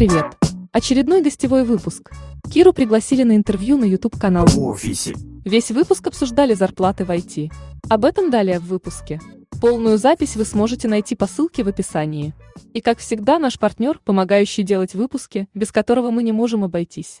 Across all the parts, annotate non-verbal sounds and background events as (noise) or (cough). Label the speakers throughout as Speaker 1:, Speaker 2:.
Speaker 1: привет! Очередной гостевой выпуск. Киру пригласили на интервью на YouTube-канал.
Speaker 2: в офисе.
Speaker 1: Весь выпуск обсуждали зарплаты в IT. Об этом далее в выпуске. Полную запись вы сможете найти по ссылке в описании. И как всегда, наш партнер, помогающий делать выпуски, без которого мы не можем обойтись.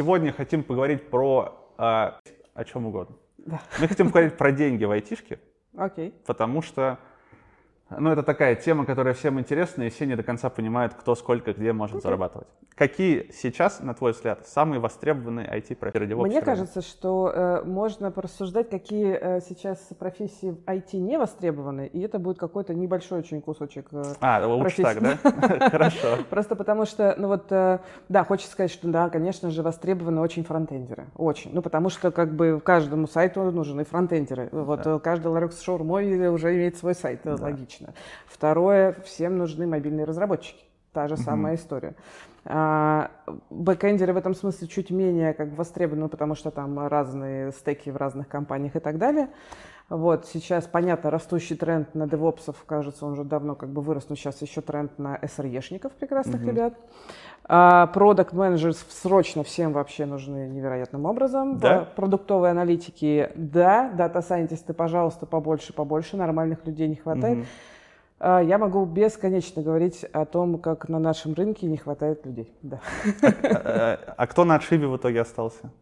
Speaker 3: Сегодня хотим поговорить про э, о чем угодно. Мы хотим поговорить про деньги в айтишке,
Speaker 4: Окей.
Speaker 3: потому что ну, это такая тема, которая всем интересна, и все не до конца понимают, кто сколько где может зарабатывать. Какие сейчас, на твой взгляд, самые востребованные IT-профессии?
Speaker 4: Мне кажется, что э, можно порассуждать, какие э, сейчас профессии в IT не востребованы, и это будет какой-то небольшой очень кусочек. э,
Speaker 3: А, лучше так, да? (laughs) Хорошо.
Speaker 4: Просто потому что, ну вот, э, да, хочется сказать, что да, конечно же, востребованы очень фронтендеры. Очень. Ну, потому что как бы каждому сайту нужны фронтендеры. Вот э, каждый ларек с шаурмой уже имеет свой сайт, э, логично. Второе, всем нужны мобильные разработчики. Та же самая история. А, Бэкэндеры в этом смысле чуть менее как востребованы, потому что там разные стеки в разных компаниях и так далее. Вот, сейчас, понятно, растущий тренд на девопсов, кажется, он уже давно как бы вырос, но сейчас еще тренд на SRE-шников прекрасных ребят. Продукт менеджеры срочно всем вообще нужны невероятным образом.
Speaker 3: Да?
Speaker 4: Продуктовые аналитики, да. Дата-сайентисты, пожалуйста, побольше, побольше. Нормальных людей не хватает. А, Я могу бесконечно говорить о том, как на нашем рынке не хватает людей. Да.
Speaker 3: Э, А кто на отшибе в итоге остался?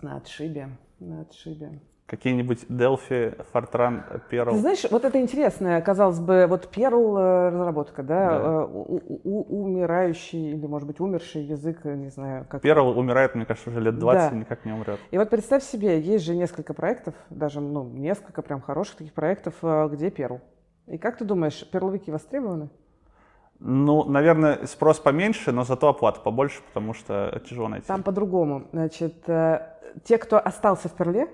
Speaker 4: На отшибе, на отшибе.
Speaker 3: Какие-нибудь Delphi, Fortran, Perl?
Speaker 4: Ты знаешь, вот это интересная, казалось бы, вот Perl э, разработка, да,
Speaker 3: Да.
Speaker 4: э, у- у- умирающий или, может быть, умерший язык, э, не знаю, как.
Speaker 3: Perl умирает, мне кажется, уже лет 20
Speaker 4: Да.
Speaker 3: и никак не умрет.
Speaker 4: И вот представь себе, есть же несколько проектов, даже, ну, несколько прям хороших таких проектов, где Perl. И как ты думаешь, перловики востребованы?
Speaker 3: Ну, наверное, спрос поменьше, но зато оплата побольше, потому что тяжело найти.
Speaker 4: Там по-другому. Значит, те, кто остался в Перле,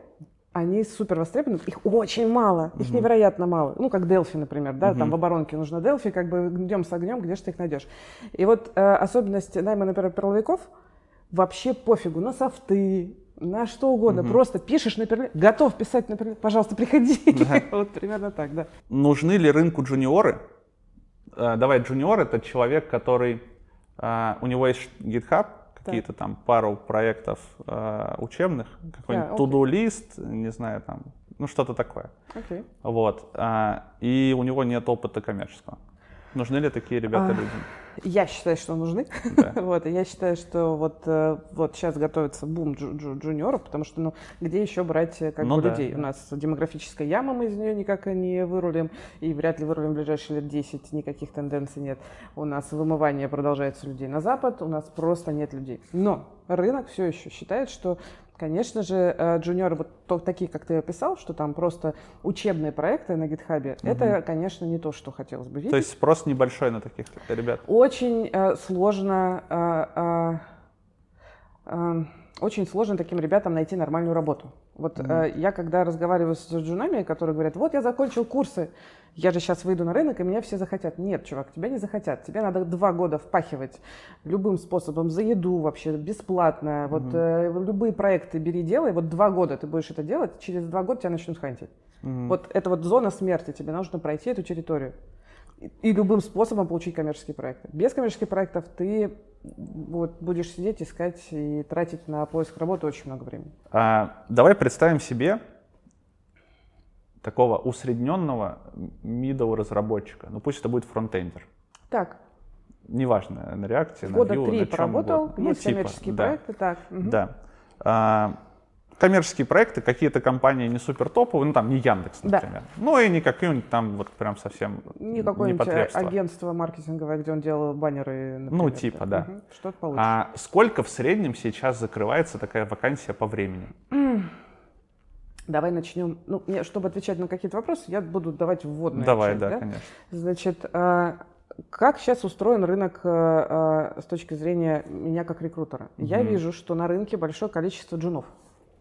Speaker 4: они супер востребованы, их очень мало, их невероятно мало. Ну, как Delphi, например, да, там в оборонке нужно Delphi, как бы идем с огнем, где же ты их найдешь. И вот э, особенность найма, например, перловиков, вообще пофигу, на софты, на что угодно, просто пишешь на перле, готов писать на перле, пожалуйста, приходи. (laughs) (laughs) Вот примерно так, да.
Speaker 3: Нужны ли рынку джуниоры? Э, Давай, джуниор это человек, который э, у него есть GitHub, какие-то там пару проектов э, учебных, какой-нибудь
Speaker 4: окей.
Speaker 3: to-do лист, не знаю, там, ну что-то такое.
Speaker 4: Окей.
Speaker 3: Вот. а, И у него нет опыта коммерческого. Нужны ли такие ребята
Speaker 4: А,
Speaker 3: людям?
Speaker 4: Я считаю, что нужны.
Speaker 3: Да. (laughs)
Speaker 4: вот, я считаю, что вот, э, вот сейчас готовится бум джу- джу- джуниоров, потому что, ну, где еще брать э, как
Speaker 3: Ну
Speaker 4: бы
Speaker 3: да,
Speaker 4: людей?
Speaker 3: да.
Speaker 4: У нас демографическая яма, мы из нее никак не вырулим, и вряд ли вырулим в ближайшие лет 10, никаких тенденций нет. У нас вымывание продолжается людей на запад, у нас просто нет людей. Но рынок все еще считает, что Конечно же, э, джуниоры, вот то- такие, как ты описал, что там просто учебные проекты на гитхабе, это, конечно, не то, что хотелось бы видеть.
Speaker 3: То есть спрос небольшой на таких ребят.
Speaker 4: Очень э, сложно, э, э, э, очень сложно таким ребятам найти нормальную работу. Вот э, я когда разговариваю с джунами, которые говорят, вот я закончил курсы, я же сейчас выйду на рынок, и меня все захотят. Нет, чувак, тебя не захотят. Тебе надо два года впахивать любым способом, за еду вообще, бесплатно. Вот э, любые проекты бери, делай. Вот два года ты будешь это делать, через два года тебя начнут хантить. Вот это вот зона смерти, тебе нужно пройти эту территорию и- и любым способом получить коммерческие проекты. Без коммерческих проектов ты вот, будешь сидеть, искать и тратить на поиск работы очень много времени.
Speaker 3: А, давай представим себе такого усредненного middle разработчика. Ну пусть это будет фронтендер.
Speaker 4: Так,
Speaker 3: Неважно, на реакции, на Vue,
Speaker 4: три
Speaker 3: на чем
Speaker 4: поработал,
Speaker 3: угодно. Ну,
Speaker 4: есть
Speaker 3: типа,
Speaker 4: коммерческие
Speaker 3: да.
Speaker 4: проекты, так. мгм.
Speaker 3: Да. А, коммерческие проекты, какие-то компании не супер топовые, ну там не Яндекс,
Speaker 4: Да.
Speaker 3: например. Ну и не какой-нибудь там вот прям совсем
Speaker 4: Не какое-нибудь
Speaker 3: непотребство.
Speaker 4: агентство маркетинговое, где он делал баннеры. например,
Speaker 3: Ну, типа, да.
Speaker 4: Мгм. Что-то получше.
Speaker 3: А сколько в среднем сейчас закрывается такая вакансия по времени? (clears throat)
Speaker 4: Давай начнем. Ну, мне, чтобы отвечать на какие-то вопросы, я буду давать вводную
Speaker 3: Давай,
Speaker 4: часть,
Speaker 3: да, конечно.
Speaker 4: Значит, а, как сейчас устроен рынок э, э, с точки зрения меня как рекрутера? Угу. Я вижу, что на рынке большое количество джунов.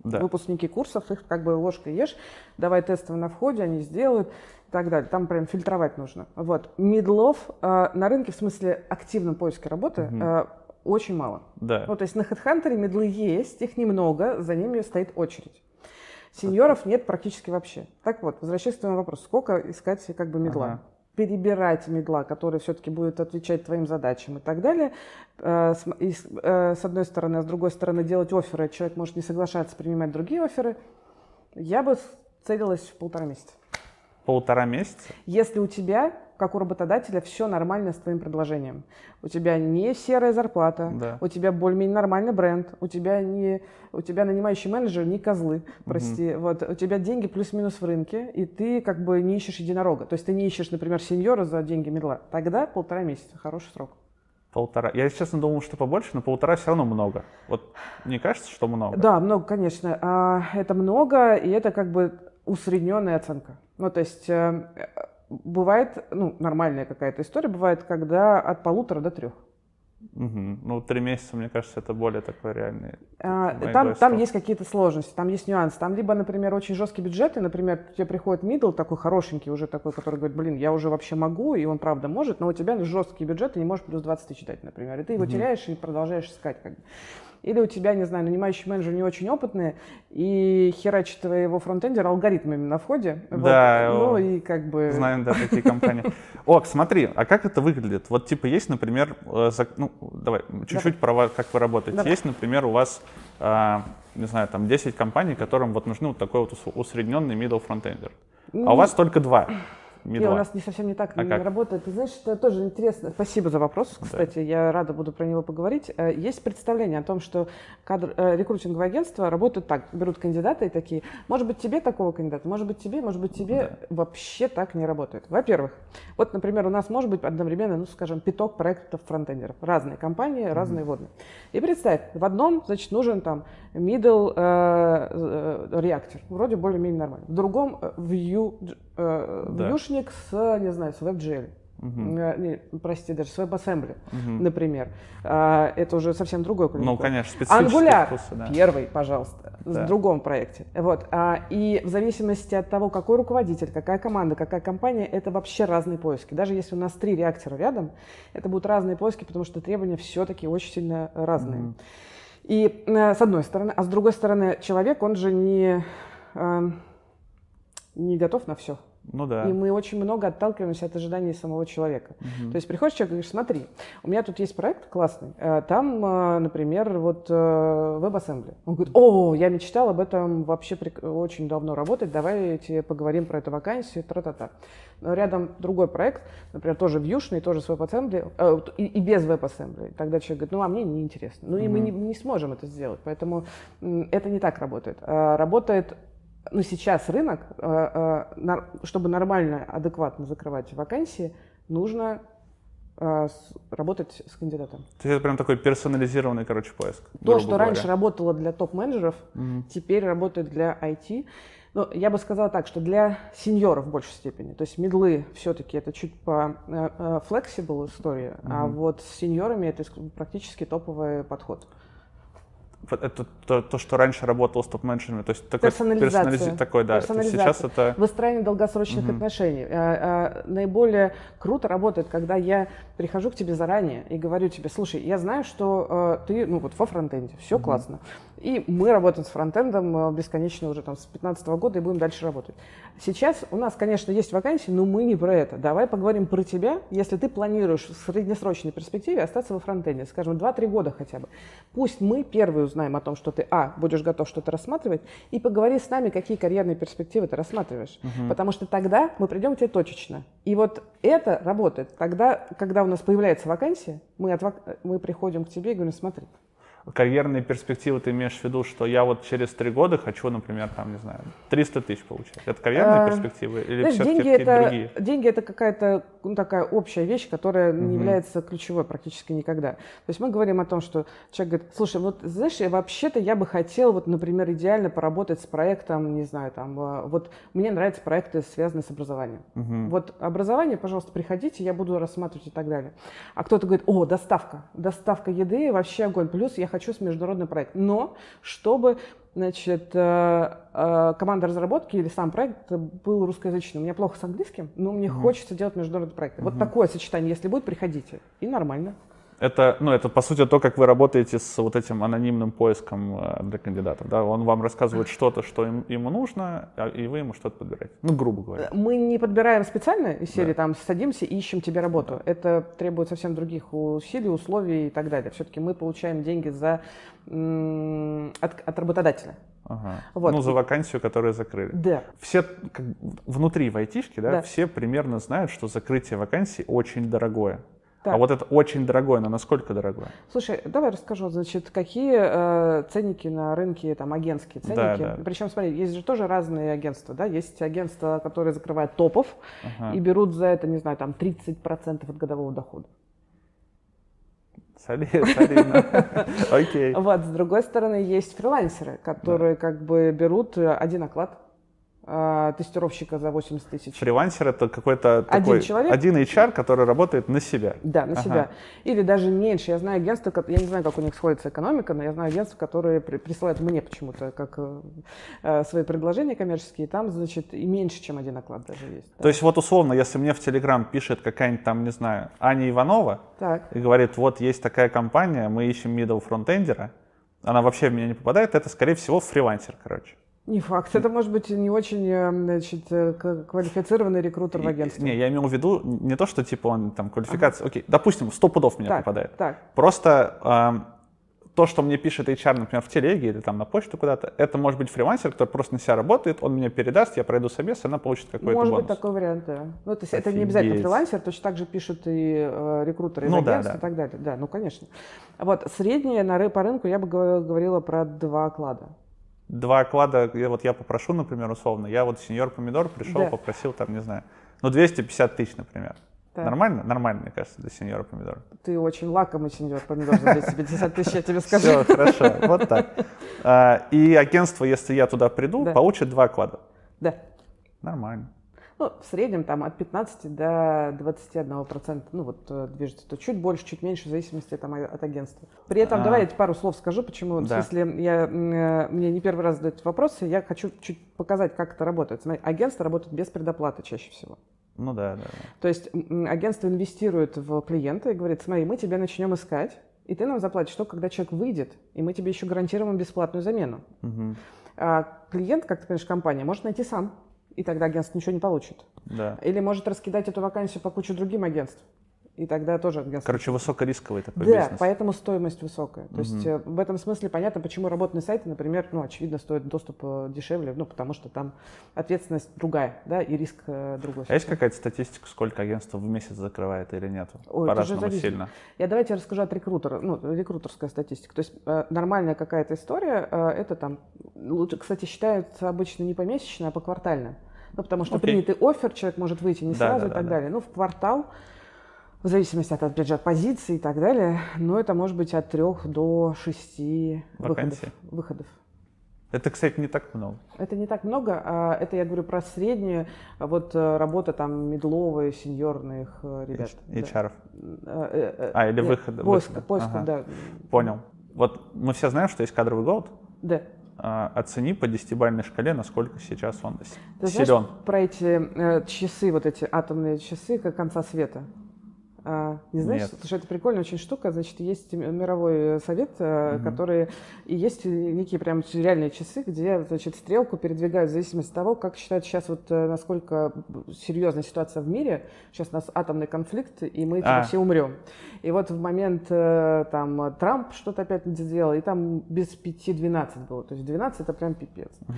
Speaker 4: Да. Выпускники курсов, их как бы ложкой ешь, давай тестовые на входе, они сделают и так далее. Там прям фильтровать нужно. Вот. Медлов э, на рынке, в смысле активном поиске работы, угу. э, очень мало.
Speaker 3: Да.
Speaker 4: Ну, то есть на HeadHunter медлы есть, их немного, за ними стоит очередь. Сеньоров нет практически вообще. Так вот, возвращаясь к твоему вопросу, сколько искать как бы медла? Ага. Перебирать медла, который все-таки будет отвечать твоим задачам и так далее. Э, с, и, э, с одной стороны, а с другой стороны делать оферы. Человек может не соглашаться принимать другие оферы. Я бы целилась в полтора месяца.
Speaker 3: Полтора месяца?
Speaker 4: Если у тебя как у работодателя, все нормально с твоим предложением. У тебя не серая зарплата, да. у тебя более-менее нормальный бренд, у тебя не, у тебя нанимающий менеджер не козлы, прости, угу. вот, у тебя деньги плюс-минус в рынке, и ты как бы не ищешь единорога. То есть ты не ищешь, например, сеньора за деньги медла. Тогда полтора месяца, хороший срок.
Speaker 3: Полтора. Я, честно, думал, что побольше, но полтора все равно много. Вот не кажется, что много?
Speaker 4: Да, много, конечно. А, это много, и это как бы усредненная оценка. Ну, то есть э, бывает, ну, нормальная какая-то история, бывает, когда от полутора до трех.
Speaker 3: Угу. Ну, три месяца, мне кажется, это более такой реальный.
Speaker 4: А, там, там есть какие-то сложности, там есть нюансы. Там либо, например, очень жесткие бюджеты, например, тебе приходит мидл такой хорошенький уже такой, который говорит, блин, я уже вообще могу, и он правда может, но у тебя жесткий бюджет, и не можешь плюс 20 тысяч дать, например. И ты его угу. теряешь и продолжаешь искать. Как бы. Или у тебя, не знаю, нанимающий менеджер не очень опытный, и херачит твоего фронтендера алгоритмами на входе.
Speaker 3: Да.
Speaker 4: Вот. Ну и как бы...
Speaker 3: Знаем, да, такие компании. Ок, смотри, а как это выглядит? Вот типа есть, например, э, ну, давай, чуть-чуть про вас, как вы работаете. Есть, например, у вас, а, не знаю, там 10 компаний, которым вот нужны вот такой вот усредненный middle фронтендер. А у вас только два.
Speaker 4: Нет, у нас не совсем не так а не как? работает. Ты знаешь, это тоже интересно. Спасибо за вопрос, кстати. Да. Я рада буду про него поговорить. Э, есть представление о том, что кадр, э, рекрутинговое агентство работает так. Берут кандидата и такие, может быть, тебе такого кандидата, может быть, тебе, может быть, тебе. Да. Вообще так не работает. Во-первых, вот, например, у нас может быть одновременно, ну, скажем, пяток проектов фронтендеров. Разные компании, mm-hmm. разные водные. И представь, в одном, значит, нужен там middle э, э, реактор. Вроде более-менее нормально. В другом э, view, э, да. вьюшник с, не знаю, с WebGL. Угу. Не, прости, даже с WebAssembly, угу. например. А, это уже совсем другой
Speaker 3: клиент. Ну, конечно, специфический
Speaker 4: Angular вкусы, да. первый, пожалуйста, да. в другом проекте. Вот. А, и в зависимости от того, какой руководитель, какая команда, какая компания, это вообще разные поиски. Даже если у нас три реактора рядом, это будут разные поиски, потому что требования все-таки очень сильно разные. Угу. И э, с одной стороны, а с другой стороны, человек, он же не, э, не готов на все.
Speaker 3: Ну да.
Speaker 4: И мы очень много отталкиваемся от ожиданий самого человека. Угу. То есть приходишь человек и говоришь, смотри, у меня тут есть проект классный, э, там, э, например, вот э, WebAssembly. Он говорит, о, я мечтал об этом вообще очень давно работать, давайте поговорим про эту вакансию, тра-та-та. Но рядом другой проект, например, тоже вьюшный, тоже с WebAssembly, и, и без WebAssembly. Тогда человек говорит, ну а мне неинтересно. Ну и мы не, не сможем это сделать, поэтому это не так работает. Работает ну, сейчас рынок, э, э, чтобы нормально, адекватно закрывать вакансии, нужно э, работать с кандидатом.
Speaker 3: То есть это прям такой персонализированный, короче, поиск.
Speaker 4: То, что говоря. раньше работало для топ-менеджеров, угу. теперь работает для IT. Ну, я бы сказала так, что для сеньоров в большей степени. То есть медлы все-таки это чуть по flexible история, угу. а вот с сеньорами это практически топовый подход
Speaker 3: это то, то, что раньше работало с топ-менеджерами, то есть такой персонализация, персонализи... такой, да.
Speaker 4: Персонализация. Сейчас это выстраивание долгосрочных угу. отношений. А, а, наиболее круто работает, когда я прихожу к тебе заранее и говорю тебе, слушай, я знаю, что а, ты, ну вот во фронтенде, все угу. классно, и мы работаем с фронтендом бесконечно уже там с 2015 года и будем дальше работать. Сейчас у нас, конечно, есть вакансии, но мы не про это. Давай поговорим про тебя, если ты планируешь в среднесрочной перспективе остаться во фронтенде, скажем, 2-3 года хотя бы. Пусть мы первые узнаем о том, что ты, а, будешь готов что-то рассматривать, и поговори с нами, какие карьерные перспективы ты рассматриваешь. Угу. Потому что тогда мы придем к тебе точечно. И вот это работает. Тогда, когда у нас появляется вакансия, мы, от, мы приходим к тебе и говорим, смотри,
Speaker 3: карьерные перспективы ты имеешь в виду, что я вот через три года хочу, например, там, не знаю, 300 тысяч получать? Это карьерные а, перспективы или знаешь, все-таки деньги
Speaker 4: это,
Speaker 3: другие?
Speaker 4: Деньги это какая-то ну, такая общая вещь, которая не является ключевой практически никогда. То есть мы говорим о том, что человек говорит, слушай, вот знаешь, вообще-то я бы хотел, вот, например, идеально поработать с проектом, не знаю, там, э, вот мне нравятся проекты, связанные с образованием.
Speaker 3: Мгм.
Speaker 4: Вот образование, пожалуйста, приходите, я буду рассматривать и так далее. А кто-то говорит, о, доставка, доставка еды, вообще огонь. Плюс я хочу с международный проект. Но чтобы значит, э, э, команда разработки или сам проект был русскоязычным. У меня плохо с английским, но мне хочется делать международный проект. Вот такое сочетание, если будет, приходите. И нормально.
Speaker 3: Это, ну, это, по сути, то, как вы работаете с вот этим анонимным поиском э, для кандидатов. Да? Он вам рассказывает что-то, что им, ему нужно, а- и вы ему что-то подбираете. Ну, грубо говоря.
Speaker 4: Мы не подбираем специально из серии,
Speaker 3: Да.
Speaker 4: там, садимся и ищем тебе работу. Это требует совсем других усилий, условий и так далее. Все-таки мы получаем деньги за, от, от работодателя.
Speaker 3: Ага.
Speaker 4: Вот.
Speaker 3: Ну, за вакансию, которую закрыли.
Speaker 4: Да.
Speaker 3: Все как, внутри в айтишке, да,
Speaker 4: Да.
Speaker 3: все примерно знают, что закрытие вакансий очень дорогое.
Speaker 4: Так.
Speaker 3: А вот это очень дорогое, но насколько дорогое?
Speaker 4: Слушай, давай расскажу, значит, какие э, ценники на рынке, там, агентские
Speaker 3: Да,
Speaker 4: ценники.
Speaker 3: да.
Speaker 4: Причем, смотри, есть же тоже разные агентства, да, есть агентства, которые закрывают топов
Speaker 3: Ага.
Speaker 4: и берут за это, не знаю, там, 30% от годового дохода.
Speaker 3: Соли- солидно. (laughs) Окей.
Speaker 4: Вот, с другой стороны, есть фрилансеры, которые как бы берут э, один оклад тестировщика за 80 тысяч.
Speaker 3: Фрилансер это какой-то
Speaker 4: Один человек?
Speaker 3: один HR, который работает на себя.
Speaker 4: Да, на
Speaker 3: Ага.
Speaker 4: себя. Или даже меньше. Я знаю агентства, я не знаю, как у них сходится экономика, но я знаю агентства, которые при- присылают мне почему-то как э, э, свои предложения коммерческие. Там, значит, и меньше, чем один оклад даже есть. да.
Speaker 3: То есть вот условно, если мне в Телеграм пишет какая-нибудь там, не знаю, Аня Иванова
Speaker 4: Так.
Speaker 3: и говорит, вот есть такая компания, мы ищем middle фронтендера, она вообще в меня не попадает, это, скорее всего, фрилансер, короче.
Speaker 4: Не факт. Это может быть не очень э, значит, э, квалифицированный рекрутер в
Speaker 3: И-
Speaker 4: агентстве.
Speaker 3: Не, я имел в виду не то, что типа он там квалификация, окей, допустим, 100 пудов меня
Speaker 4: так,
Speaker 3: попадает.
Speaker 4: Так.
Speaker 3: Просто ам, то, что мне пишет HR, например, в телеге или там на почту куда-то, это может быть фрилансер, который просто на себя работает, он мне передаст, я пройду собес, и она получит какой-то
Speaker 4: Может
Speaker 3: бонус.
Speaker 4: быть такой вариант, да. Ну, то есть это не обязательно
Speaker 3: Офигеть.
Speaker 4: фрилансер, точно так же пишут и э, рекрутеры из
Speaker 3: Ну да, да.
Speaker 4: и так далее. Да, ну конечно. Вот среднее на по рынку я бы го- говорила про два оклада.
Speaker 3: Два оклада, вот я попрошу, например, условно, я вот сеньор помидор пришел,
Speaker 4: Да.
Speaker 3: попросил там, не знаю, ну 250 тысяч, например.
Speaker 4: Так.
Speaker 3: Нормально? Нормально, мне кажется, для сеньора помидора.
Speaker 4: Ты очень лакомый сеньор помидор за 250 тысяч, я тебе скажу.
Speaker 3: Все, хорошо, вот так. А, И агентство, если я туда приду,
Speaker 4: Да.
Speaker 3: получит два оклада.
Speaker 4: Да.
Speaker 3: Нормально.
Speaker 4: Ну, в среднем там от 15 до 21 процента, ну вот э, движется, то чуть больше, чуть меньше, в зависимости там от агентства. При этом,
Speaker 3: А.
Speaker 4: давай я пару слов скажу, почему,
Speaker 3: Да.
Speaker 4: в смысле, я, э, мне не первый раз задают вопросы, я хочу чуть показать, как это работает. Смотри, агентство работает без предоплаты чаще всего.
Speaker 3: Ну да, да.
Speaker 4: То есть агентство инвестирует в клиента и говорит, смотри, мы тебя начнем искать, и ты нам заплатишь только, когда человек выйдет, и мы тебе еще гарантируем бесплатную замену.
Speaker 3: Мгм.
Speaker 4: А клиент, как ты понимаешь, компания, может найти сам, и тогда агентство ничего не получит.
Speaker 3: Да.
Speaker 4: Или может раскидать эту вакансию по куче другим агентств. И тогда тоже агентство.
Speaker 3: Короче, высокорисковый такой
Speaker 4: да,
Speaker 3: бизнес.
Speaker 4: поэтому стоимость высокая. То есть э, в этом смысле понятно, почему работные сайты, например, ну, очевидно, стоят доступ э, дешевле, ну, потому что там ответственность другая, да, и риск э, другой.
Speaker 3: А есть какая-то статистика, сколько агентств в месяц закрывает или нет?
Speaker 4: Ой,
Speaker 3: По-разному сильно.
Speaker 4: Я давайте расскажу от рекрутера, ну, рекрутерская статистика. То есть нормальная какая-то история, это там, лучше, кстати, считаются обычно не помесячно, а поквартально. Ну, потому что
Speaker 3: Окей.
Speaker 4: принятый офер, человек может выйти не
Speaker 3: Да,
Speaker 4: сразу
Speaker 3: да,
Speaker 4: и
Speaker 3: да,
Speaker 4: так
Speaker 3: да.
Speaker 4: далее. Ну, в квартал, в зависимости от, опять же, от позиции и так далее, но это может быть от трех до шести выходов. Выходов.
Speaker 3: Это, кстати, не так много.
Speaker 4: Это не так много, а это я говорю про среднюю, а вот э, работа там медловая, сеньорных э, ребят. да.
Speaker 3: HR.
Speaker 4: Э, э,
Speaker 3: А, или выхода-
Speaker 4: Поиск,
Speaker 3: выхода.
Speaker 4: поиск,
Speaker 3: Ага.
Speaker 4: да.
Speaker 3: Понял. Вот мы все знаем, что есть кадровый голод.
Speaker 4: Да.
Speaker 3: А, Оцени по десятибалльной шкале, насколько сейчас он
Speaker 4: Ты знаешь
Speaker 3: силен.
Speaker 4: про эти э, часы, вот эти атомные часы, как конца света? А, не знаешь?
Speaker 3: Нет.
Speaker 4: Слушай, это прикольная очень штука. Значит, есть мировой э, совет,
Speaker 3: Мгм.
Speaker 4: который... И есть некие прям реальные часы, где, значит, стрелку передвигают в зависимости от того, как считают сейчас вот э, насколько серьезная ситуация в мире. Сейчас у нас атомный конфликт, и мы типа,
Speaker 3: А.
Speaker 4: все умрем. И вот в момент там Трамп что-то опять сделал, и там без 5-12 было. То есть 12 это прям пипец.
Speaker 3: Мгм.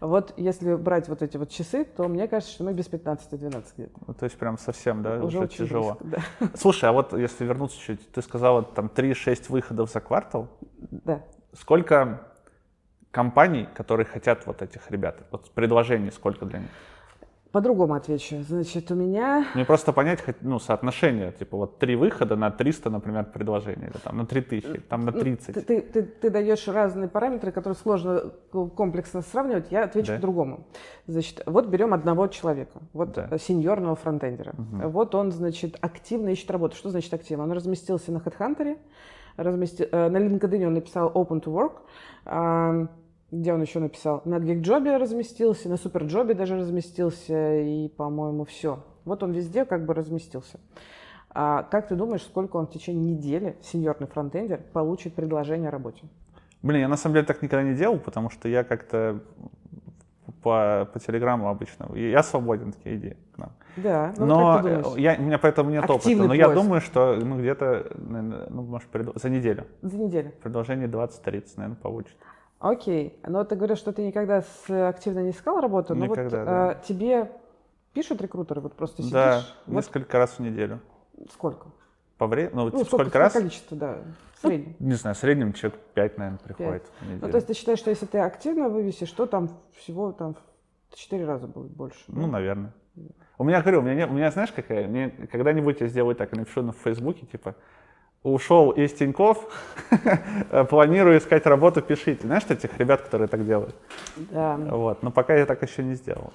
Speaker 4: Вот если брать вот эти вот часы, то мне кажется, что мы без 15-12 где-то.
Speaker 3: Ну, То есть прям совсем, да, уже,
Speaker 4: очень
Speaker 3: тяжело.
Speaker 4: близко, Да.
Speaker 3: Слушай, а вот если вернуться чуть, ты сказала там 3-6 выходов за квартал.
Speaker 4: да.
Speaker 3: Сколько компаний, которые хотят вот этих ребят? Вот предложений сколько для них?
Speaker 4: По-другому отвечу. Значит, у меня...
Speaker 3: Мне просто понять, ну, соотношение, типа вот три выхода на 300, например, предложений, или там на 3000, там на 30.
Speaker 4: Ты, ты, ты, ты даешь разные параметры, которые сложно комплексно сравнивать, я отвечу да. по-другому. Значит, вот берем одного человека, вот да. сеньорного фронтендера. Угу. Вот он, значит, активно ищет работу. Что значит активно? Он разместился на HeadHunter, размести... Э, на LinkedIn он написал Open to Work, где он еще написал? На гигджобе разместился, на суперджобе даже разместился, и, по-моему, все. Вот он везде как бы разместился. А как ты думаешь, сколько он в течение недели, сеньорный фронтендер, получит предложение о работе?
Speaker 3: Блин, я на самом деле так никогда не делал, потому что я как-то по, по телеграмму обычно. Я свободен, такие идеи к нам.
Speaker 4: Да, ну,
Speaker 3: но я, у меня поэтому нет Активный опыта. Но поиск. я думаю, что ну, где-то, ну, может, за неделю.
Speaker 4: За неделю.
Speaker 3: Предложение 20-30, наверное, получит.
Speaker 4: Окей, но ты говоришь, что ты никогда с, активно не искал работу, но
Speaker 3: никогда,
Speaker 4: вот
Speaker 3: да.
Speaker 4: э, тебе пишут рекрутеры, вот просто сидишь?
Speaker 3: Да,
Speaker 4: вот...
Speaker 3: несколько раз в неделю.
Speaker 4: Сколько?
Speaker 3: По времени? Ну,
Speaker 4: ну
Speaker 3: сколько,
Speaker 4: сколько
Speaker 3: раз?
Speaker 4: количество, да, в среднем.
Speaker 3: Ну, не знаю, в среднем человек 5, наверное, приходит 5. в неделю.
Speaker 4: Ну, то есть ты считаешь, что если ты активно вывесишь, то там всего там в 4 раза будет больше?
Speaker 3: Ну, да? наверное. У меня, говорю, у меня, у меня знаешь, какая? Мне когда-нибудь я сделаю так, я напишу на Фейсбуке, типа, ушел из Тиньков, (laughs) планирую искать работу, пишите. Знаешь, этих ребят, которые так делают?
Speaker 4: Да.
Speaker 3: Вот, но пока я так еще не сделал.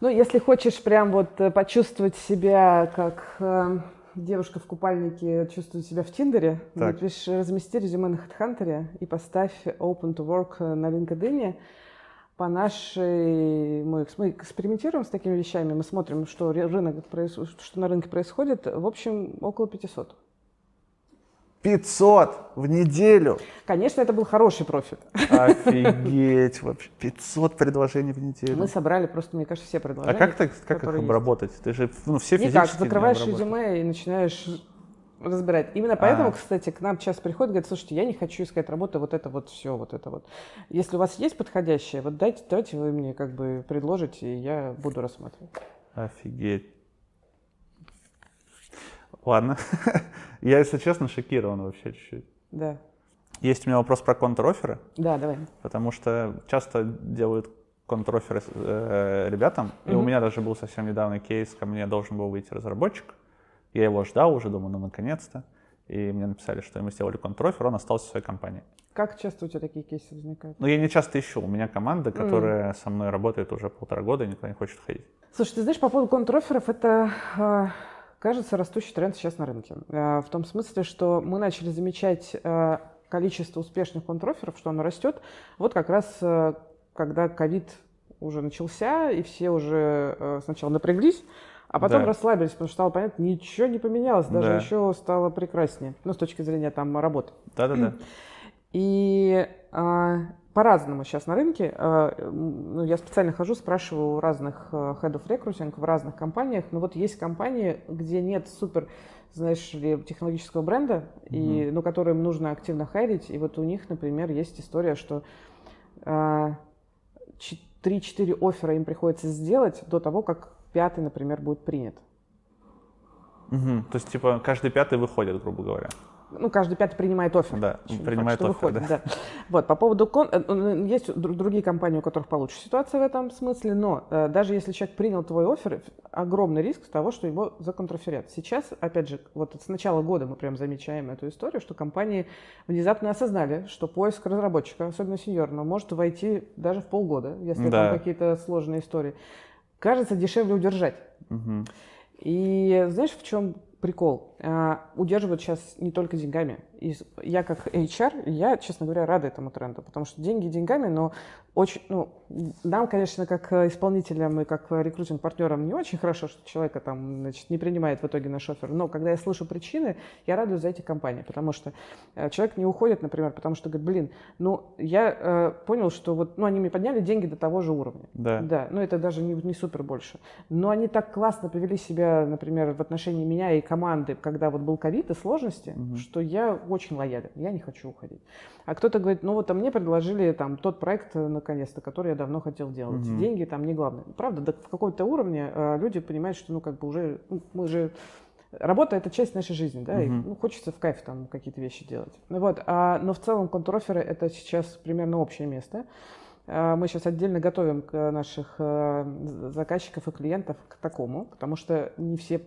Speaker 4: Ну, если хочешь прям вот э, почувствовать себя как э, девушка в купальнике чувствует себя в Тиндере, так. напиши, размести резюме на HeadHunter и поставь Open to Work на LinkedIn. По нашей... Мы, мы экспериментируем с такими вещами, мы смотрим, что, рынок, что на рынке происходит. В общем, около 500.
Speaker 3: 500 в неделю.
Speaker 4: Конечно, это был хороший профит.
Speaker 3: Офигеть, (laughs) вообще 500 предложений в неделю.
Speaker 4: Мы собрали просто, мне кажется, все предложения.
Speaker 3: А как, ты, как их обработать? Ты же ну, все
Speaker 4: Никак, физически закрываешь резюме и начинаешь разбирать. Именно поэтому, а. кстати, к нам сейчас приходит, говорит, слушайте, я не хочу искать работу, вот это вот все, вот это вот. Если у вас есть подходящее, вот дайте, давайте вы мне как бы предложите, и я буду рассматривать.
Speaker 3: Офигеть. Ладно. (laughs) Я, если честно, шокирован вообще чуть-чуть.
Speaker 4: Да.
Speaker 3: Есть у меня вопрос про контроферы.
Speaker 4: Да, давай.
Speaker 3: Потому что часто делают контроферы э, ребятам. И у меня даже был совсем недавно кейс, ко мне должен был выйти разработчик. Я его ждал уже, думаю, ну наконец-то. И мне написали, что ему сделали контрофер, он остался в своей компании.
Speaker 4: Как часто у тебя такие кейсы возникают?
Speaker 3: Ну, я не часто ищу. У меня команда, которая mm. со мной работает уже полтора года и никуда не хочет ходить.
Speaker 4: Слушай, ты знаешь, по поводу контроферов, это а, кажется, растущий тренд сейчас на рынке. Э, в том смысле, что мы начали замечать э, количество успешных контроферов, что оно растет. Вот как раз э, когда ковид уже начался, и все уже сначала напряглись, а потом да. расслабились, потому что стало понятно, ничего не поменялось, даже да. еще стало прекраснее, ну, с точки зрения там работы.
Speaker 3: Да-да-да.
Speaker 4: И по-разному сейчас на рынке. Э, ну, я специально хожу, спрашиваю у разных head of recruiting в разных компаниях. Но вот есть компании, где нет супер, знаешь ли, технологического бренда, mm-hmm. и, ну, которым нужно активно хайрить. И вот у них, например, есть история, что 3-4 оффера им приходится сделать до того, как пятый, например, будет принят.
Speaker 3: Угу. То есть, типа, каждый пятый выходит, грубо говоря
Speaker 4: ну, каждый пятый принимает офер.
Speaker 3: Да, Еще принимает
Speaker 4: факт, офер, выходит, да. да. Вот, по поводу... Кон... Э, ну, есть другие компании, у которых получше ситуация в этом смысле, но э, даже если человек принял твой офер, огромный риск того, что его законтраферят. Сейчас, опять же, вот с начала года мы прям замечаем эту историю, что компании внезапно осознали, что поиск разработчика, особенно сеньорного, может войти даже в полгода, если да. там какие-то сложные истории. Кажется, дешевле удержать.
Speaker 3: Угу.
Speaker 4: И знаешь, в чем прикол. А, удерживают сейчас не только деньгами. И я как HR, я, честно говоря, рада этому тренду, потому что деньги деньгами, но очень, ну, нам, конечно, как исполнителям и как рекрутинг-партнерам не очень хорошо, что человека там, значит, не принимает в итоге наш офер. Но когда я слышу причины, я радуюсь за эти компании, потому что э, человек не уходит, например, потому что говорит, блин, ну, я э, понял, что вот, ну, они мне подняли деньги до того же уровня.
Speaker 3: Да.
Speaker 4: Да, ну, это даже не, не супер больше. Но они так классно повели себя, например, в отношении меня и команды, когда вот был ковид и сложности, угу. что я очень лоялен, я не хочу уходить. А кто-то говорит, ну вот а мне предложили там тот проект, э, наконец-то, который я давно хотел делать. Угу. Деньги там не главное. Правда, до в каком-то уровне э, люди понимают, что ну как бы уже, ну, мы же Работа это часть нашей жизни, да, uh и ну, хочется в кайф там какие-то вещи делать. Вот, а, но в целом контроферы это сейчас примерно общее место. А, мы сейчас отдельно готовим наших э, заказчиков и клиентов к такому, потому что не все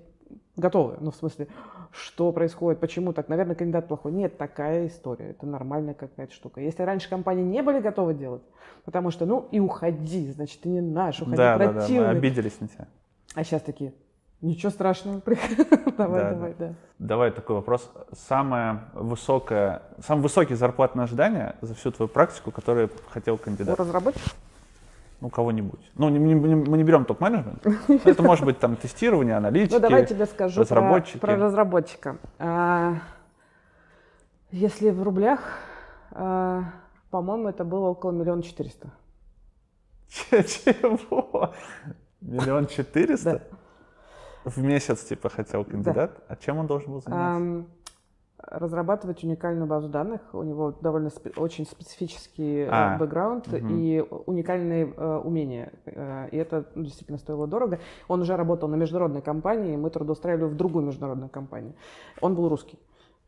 Speaker 4: готовы. Ну, в смысле, что происходит, почему так. Наверное, кандидат плохой. Нет, такая история. Это нормальная какая-то штука. Если раньше компании не были готовы делать, потому что, ну, и уходи, значит, ты не наш, уходи,
Speaker 3: да,
Speaker 4: противный.
Speaker 3: Да, да, мы обиделись на тебя.
Speaker 4: А сейчас такие, ничего страшного, (laughs) давай,
Speaker 3: да,
Speaker 4: давай,
Speaker 3: да.
Speaker 4: да.
Speaker 3: Давай такой вопрос. Самое высокое, самый высокий зарплатное ожидание за всю твою практику, который хотел кандидат?
Speaker 4: У разработчик?
Speaker 3: Ну, кого-нибудь. Ну, не, не, мы не берем топ-менеджмент. (laughs) Это может быть там тестирование, аналитики,
Speaker 4: Ну, давай тебе скажу про,
Speaker 3: разработчики.
Speaker 4: про разработчика. А, если в рублях, а, по-моему, это было около миллиона четыреста. (laughs)
Speaker 3: Чего? Миллион четыреста? В месяц, типа, хотел кандидат? А чем он должен был заниматься?
Speaker 4: Разрабатывать уникальную базу данных. У него довольно спе- очень специфический э,
Speaker 3: А,
Speaker 4: бэкграунд
Speaker 3: мгм.
Speaker 4: и уникальные э, умения. Э, и это ну, действительно стоило дорого. Он уже работал на международной компании, мы трудоустраивали в другую международную компанию. Он был русский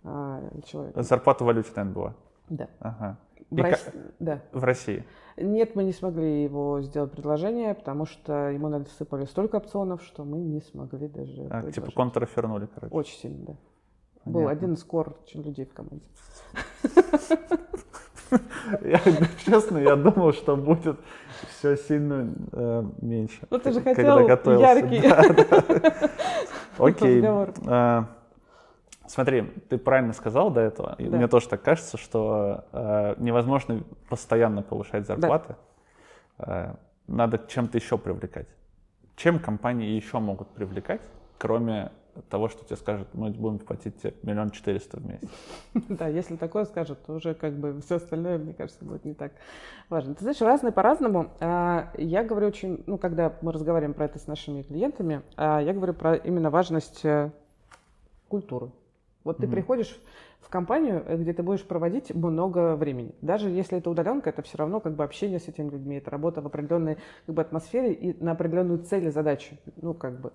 Speaker 4: а, человек.
Speaker 3: Зарплата в валюте, наверное, была.
Speaker 4: Да.
Speaker 3: Ага.
Speaker 4: В, Рос- да.
Speaker 3: В России.
Speaker 4: Нет, мы не смогли его сделать предложение, потому что ему насыпали столько опционов, что мы не смогли даже
Speaker 3: А, типа
Speaker 4: предложить.
Speaker 3: вернули, короче.
Speaker 4: Очень сильно, да. Был
Speaker 3: Понятно.
Speaker 4: один из кор людей в команде.
Speaker 3: Я, честно, я думал, что будет все сильно э, меньше.
Speaker 4: Ну, ты же хотел яркий.
Speaker 3: Да, да. (laughs) Окей. А, Смотри, ты правильно сказал до этого,
Speaker 4: Да.
Speaker 3: мне тоже так кажется, что э, невозможно постоянно повышать зарплаты. Э, надо чем-то еще привлекать. Чем компании еще могут привлекать, кроме того, что тебе скажут, мы будем платить тебе миллион четыреста в месяц? (laughs)
Speaker 4: Да, если такое скажут, то уже как бы все остальное, мне кажется, будет не так важно. Ты знаешь, разные по-разному. А, Я говорю очень, ну, когда мы разговариваем про это с нашими клиентами, а, я говорю про именно важность э, культуры. Вот ты
Speaker 3: Мгм.
Speaker 4: приходишь в компанию, э, где ты будешь проводить много времени. Даже если это удаленка, это все равно как бы общение с этими людьми, это работа в определенной как бы, атмосфере и на определенную цель и задачу. Ну, как бы.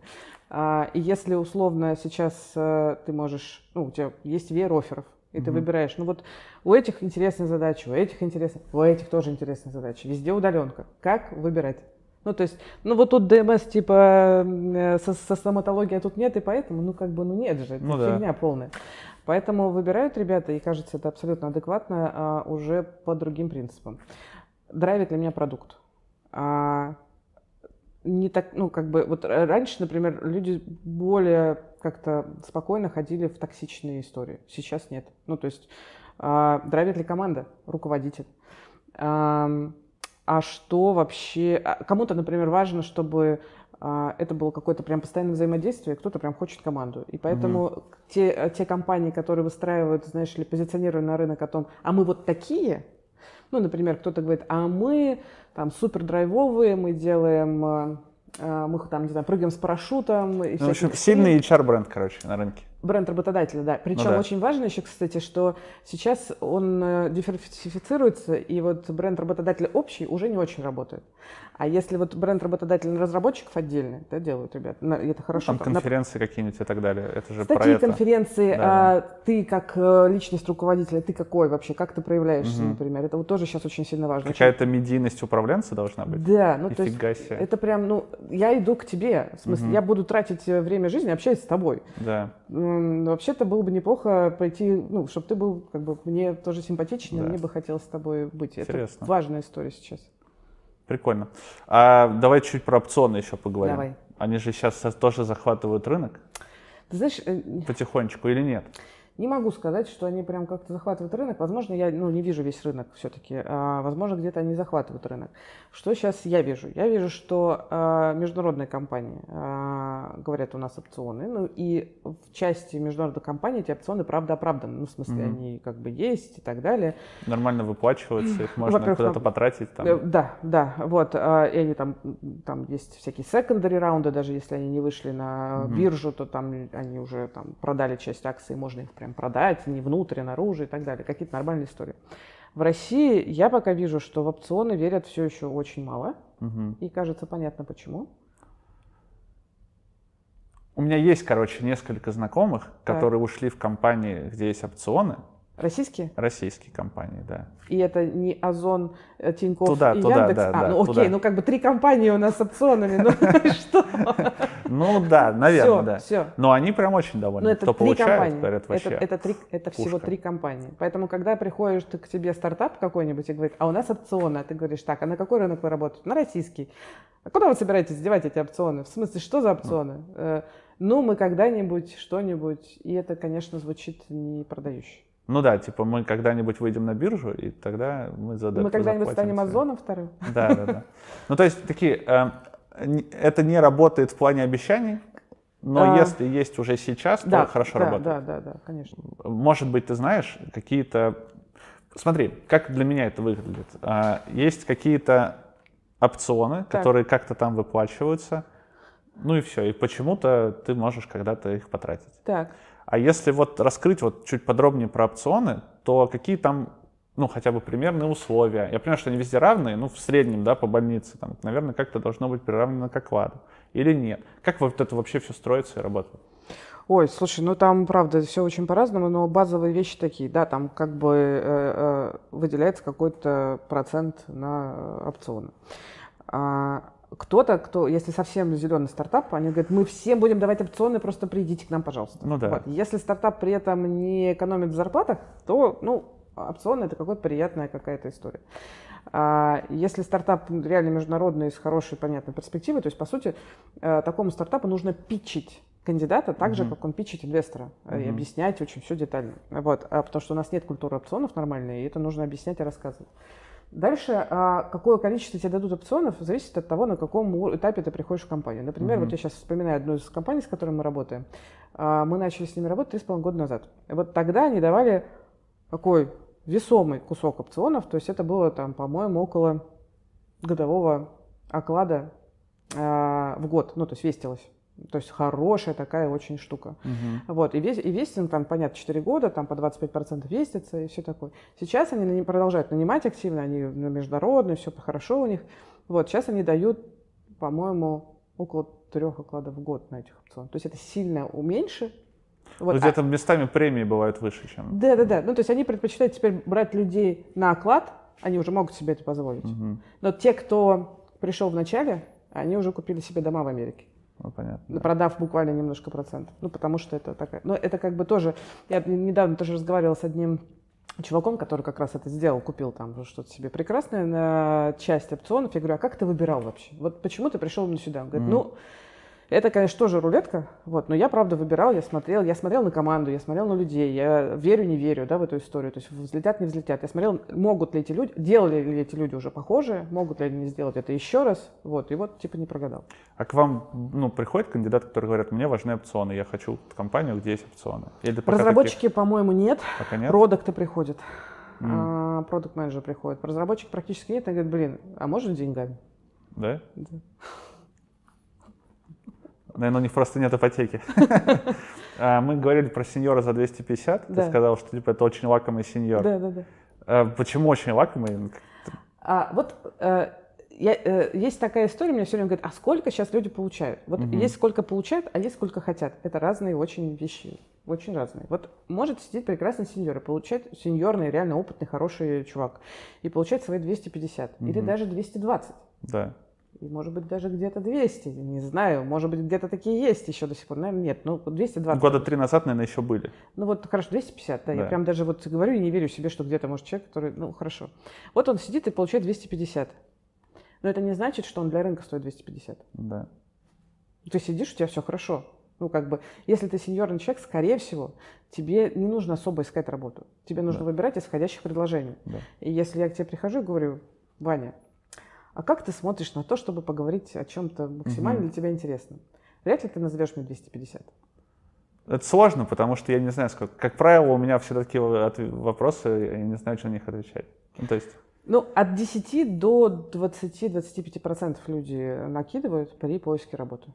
Speaker 4: А, и если условно сейчас э, ты можешь, ну, у тебя есть веер офферов, и ты
Speaker 3: Мгм.
Speaker 4: выбираешь, ну вот у этих интересные задачи, у этих интересные, у этих тоже интересные задачи, везде удаленка. Как выбирать? Ну, то есть, ну вот тут ДМС типа э, со, со стоматологией а тут нет, и поэтому, ну как бы, ну нет же, это
Speaker 3: Ну да.
Speaker 4: фигня полная. Поэтому выбирают ребята, и кажется, это абсолютно адекватно, а, уже по другим принципам. Драйвит для меня продукт. А, не так, ну, как бы, вот раньше, например, люди более как-то спокойно ходили в токсичные истории. Сейчас нет. Ну, то есть, а, драйвит ли команда, руководитель. Ам, а что вообще... а Кому-то, например, важно, чтобы а, это было какое-то прям постоянное взаимодействие, кто-то прям хочет команду. И поэтому те, э, те компании, которые выстраивают, знаешь ли, позиционируют на рынок о том, а мы вот такие, ну, например, кто-то говорит, а мы там супер драйвовые, мы делаем, э, мы там, не знаю, прыгаем с парашютом. И
Speaker 3: Ну, в общем, сильный HR-бренд, короче, на рынке.
Speaker 4: Бренд работодателя, да. Причем
Speaker 3: Ну да.
Speaker 4: очень важно еще, кстати, что сейчас он э, диверсифицируется, и вот бренд работодателя общий уже не очень работает. А если вот бренд работодателя на разработчиков отдельный, да, делают ребят, на- это хорошо.
Speaker 3: Там
Speaker 4: там, на-
Speaker 3: конференции какие-нибудь и так далее. Это же про
Speaker 4: Статьи,
Speaker 3: это.
Speaker 4: конференции,
Speaker 3: Да,
Speaker 4: а, ты как э, личность руководителя, ты какой вообще, как ты проявляешься,
Speaker 3: Мгм.
Speaker 4: например, это вот тоже сейчас очень сильно важно.
Speaker 3: Какая-то медийность управленца должна быть.
Speaker 4: Да, ну то есть
Speaker 3: себе.
Speaker 4: это прям, ну, я иду к тебе, в смысле,
Speaker 3: Мгм.
Speaker 4: я буду тратить э, время жизни, общаясь с тобой.
Speaker 3: Да.
Speaker 4: Вообще-то было бы неплохо пойти, ну, чтобы ты был, как бы, мне тоже симпатичен,
Speaker 3: Да.
Speaker 4: мне бы хотелось с тобой быть.
Speaker 3: Интересно.
Speaker 4: Это важная история сейчас.
Speaker 3: Прикольно. А давай чуть про опционы еще поговорим.
Speaker 4: Давай.
Speaker 3: Они же сейчас тоже захватывают рынок
Speaker 4: Ты знаешь, э,
Speaker 3: потихонечку или нет?
Speaker 4: Не могу сказать, что они прям как-то захватывают рынок. Возможно, я ну, не вижу весь рынок все-таки. А, возможно, где-то они захватывают рынок. Что сейчас я вижу? Я вижу, что а, международные компании а, говорят, у нас опционы. Ну и в части международных компаний эти опционы правда оправданы. Ну, в смысле,
Speaker 3: Мгм.
Speaker 4: они как бы есть и так далее.
Speaker 3: Нормально выплачиваются, их (laughs) можно куда-то
Speaker 4: там-
Speaker 3: потратить. Там.
Speaker 4: Э, Да, да, вот, а, и они там, там есть всякие секондари раунды, даже если они не вышли на
Speaker 3: Мгм.
Speaker 4: биржу, то там они уже там продали часть акций, можно их прям продать, не внутрь, а наружу и так далее, какие-то нормальные истории. В России я пока вижу, что в опционы верят все еще очень мало,
Speaker 3: Мгм.
Speaker 4: и кажется понятно почему.
Speaker 3: У меня есть, короче, несколько знакомых,
Speaker 4: Так.
Speaker 3: которые ушли в компании, где есть опционы,
Speaker 4: Российские?
Speaker 3: Российские компании, да.
Speaker 4: И это не Озон, э, Тинькофф
Speaker 3: Туда,
Speaker 4: и
Speaker 3: туда,
Speaker 4: Яндекс?
Speaker 3: да,
Speaker 4: а,
Speaker 3: да,
Speaker 4: ну окей,
Speaker 3: туда.
Speaker 4: ну как бы три компании у нас с опционами, ну (laughs) что?
Speaker 3: Ну да, наверное, да.
Speaker 4: все.
Speaker 3: Но они прям очень
Speaker 4: Ну,
Speaker 3: довольны.
Speaker 4: это
Speaker 3: Кто получает, говорят, вообще.
Speaker 4: это, всего три компании. Поэтому, когда приходишь ты к тебе стартап какой-нибудь и говорит, а у нас опционы, а ты говоришь, так, а на какой рынок вы работаете? На российский. А куда вы собираетесь девать эти опционы? В смысле, что за опционы? Э, Ну, мы когда-нибудь, что-нибудь. И это, конечно, звучит не продающе.
Speaker 3: Ну да, типа мы когда-нибудь выйдем на биржу, и тогда мы за
Speaker 4: Мы когда-нибудь станем. Озоном вторым?
Speaker 3: Да, да, да. Ну то есть такие, э, это не работает в плане обещаний, но
Speaker 4: А.
Speaker 3: если есть уже сейчас, то
Speaker 4: Да,
Speaker 3: хорошо
Speaker 4: да,
Speaker 3: работает.
Speaker 4: да, да, да, конечно.
Speaker 3: Может быть, ты знаешь какие-то... Смотри, как для меня это выглядит. А, Есть какие-то опционы,
Speaker 4: Так.
Speaker 3: которые как-то там выплачиваются, ну и все. И почему-то ты можешь когда-то их потратить.
Speaker 4: Так,
Speaker 3: А если вот раскрыть вот чуть подробнее про опционы, то какие там, ну, хотя бы примерные условия? Я понимаю, что они везде равные, ну, в среднем, да, по больнице, там, наверное, как-то должно быть приравнено к окладу. Или нет? Как вот это вообще все строится и работает?
Speaker 4: Ой, слушай, ну там, правда, все очень по-разному, но базовые вещи такие, да, там как бы э, э, выделяется какой-то процент на э, опционы. А, кто-то, кто, если совсем зеленый стартап, они говорят, мы всем будем давать опционы, просто придите к нам, пожалуйста.
Speaker 3: Ну да.
Speaker 4: Вот. Если стартап при этом не экономит в зарплатах, то, ну, опционы это какая-то приятная какая-то история. А если стартап реально международный, с хорошей, понятной перспективой, то есть, по сути, э, такому стартапу нужно питчить кандидата так же,
Speaker 3: Мгм.
Speaker 4: как он питчит инвестора, э, и объяснять очень все детально. Вот. А потому что у нас нет культуры опционов нормальной, и это нужно объяснять и рассказывать. Дальше, а, какое количество тебе дадут опционов, зависит от того, на каком этапе ты приходишь в компанию. Например,
Speaker 3: Мгм.
Speaker 4: вот я сейчас вспоминаю одну из компаний, с которой мы работаем. А, Мы начали с ними работать три с половиной года назад. И вот тогда они давали такой весомый кусок опционов, то есть это было там, по-моему, около годового оклада а, в год, ну, то есть вестилось. То есть хорошая такая очень штука. Вот, и, весь, и вестинг там, понятно, 4 года, там по 25% вестится и все такое. Сейчас они продолжают нанимать активно, они международные, все хорошо у них. Вот, сейчас они дают, по-моему, около трех окладов в год на этих опционах. То есть это сильно уменьше. Вот, а-
Speaker 3: где-то местами премии бывают выше, чем...
Speaker 4: да, да, да. Ну, то есть они предпочитают теперь брать людей на оклад, они уже могут себе это позволить.
Speaker 3: Мгм.
Speaker 4: Но те, кто пришел в начале, они уже купили себе дома в Америке,
Speaker 3: Ну, понятно. да.
Speaker 4: продав буквально немножко процентов. Ну, потому что это такая... Но это как бы тоже... Я недавно тоже разговаривала с одним чуваком, который как раз это сделал, купил там что-то себе прекрасное на часть опционов. Я говорю, а как ты выбирал вообще? Вот почему ты пришел именно сюда? Он говорит,
Speaker 3: Мгм.
Speaker 4: ну, это, конечно, тоже рулетка, вот, но я, правда, выбирал, я смотрел, я смотрел на команду, я смотрел на людей, я верю, не верю, да, в эту историю, то есть взлетят, не взлетят. Я смотрел, могут ли эти люди, делали ли эти люди уже похожие, могут ли они сделать это еще раз, вот, и вот, типа, не прогадал.
Speaker 3: А к вам, ну, приходят кандидаты, которые говорят, мне важны опционы, я хочу компанию, где есть опционы? Или
Speaker 4: Разработчики, по-моему, нет,
Speaker 3: таких пока нет?
Speaker 4: продукты приходят,
Speaker 3: М.
Speaker 4: продукт менеджер приходит, разработчик практически нет, они говорят, блин, а может деньгами?
Speaker 3: Да?
Speaker 4: Да.
Speaker 3: Наверное, у них просто нет ипотеки. (laughs) А, Мы говорили про сеньора за 250. Ты сказал, что типа это очень лакомый сеньор.
Speaker 4: Да, да, да.
Speaker 3: А Почему очень лакомый?
Speaker 4: А, вот э, я, э, есть такая история, мне все время говорят, а сколько сейчас люди получают? Вот есть сколько получают, а есть сколько хотят. Это разные очень вещи, очень разные. Вот может сидеть прекрасный сеньор и получать, сеньорный, реально опытный, хороший чувак, и получать свои 250 или даже 220.
Speaker 3: Да.
Speaker 4: И может быть даже где-то 200, не знаю, может быть где-то такие есть еще до сих пор, наверное, нет, ну 220.
Speaker 3: Года три назад, наверное, еще были.
Speaker 4: Ну вот хорошо, 250, да, я
Speaker 3: Да.
Speaker 4: прям даже вот говорю и не верю себе, что где-то может человек, который, ну хорошо. Вот он сидит и получает 250. Но это не значит, что он для рынка стоит 250.
Speaker 3: Да.
Speaker 4: Ты сидишь, у тебя все хорошо. Ну, как бы, если ты сеньорный человек, скорее всего, тебе не нужно особо искать работу. Тебе нужно
Speaker 3: Да.
Speaker 4: выбирать из входящих предложений.
Speaker 3: Да.
Speaker 4: И если я к тебе прихожу и говорю, Ваня, а как ты смотришь на то, чтобы поговорить о чем-то максимально
Speaker 3: Мгм.
Speaker 4: для тебя интересном? Вряд ли ты назовешь мне 250.
Speaker 3: Это сложно, потому что я не знаю, сколько. Как правило, у меня все такие вопросы, я не знаю, что на них отвечать. Ну, то есть,
Speaker 4: Ну, от 10 до 20-25% люди накидывают при поиске работы.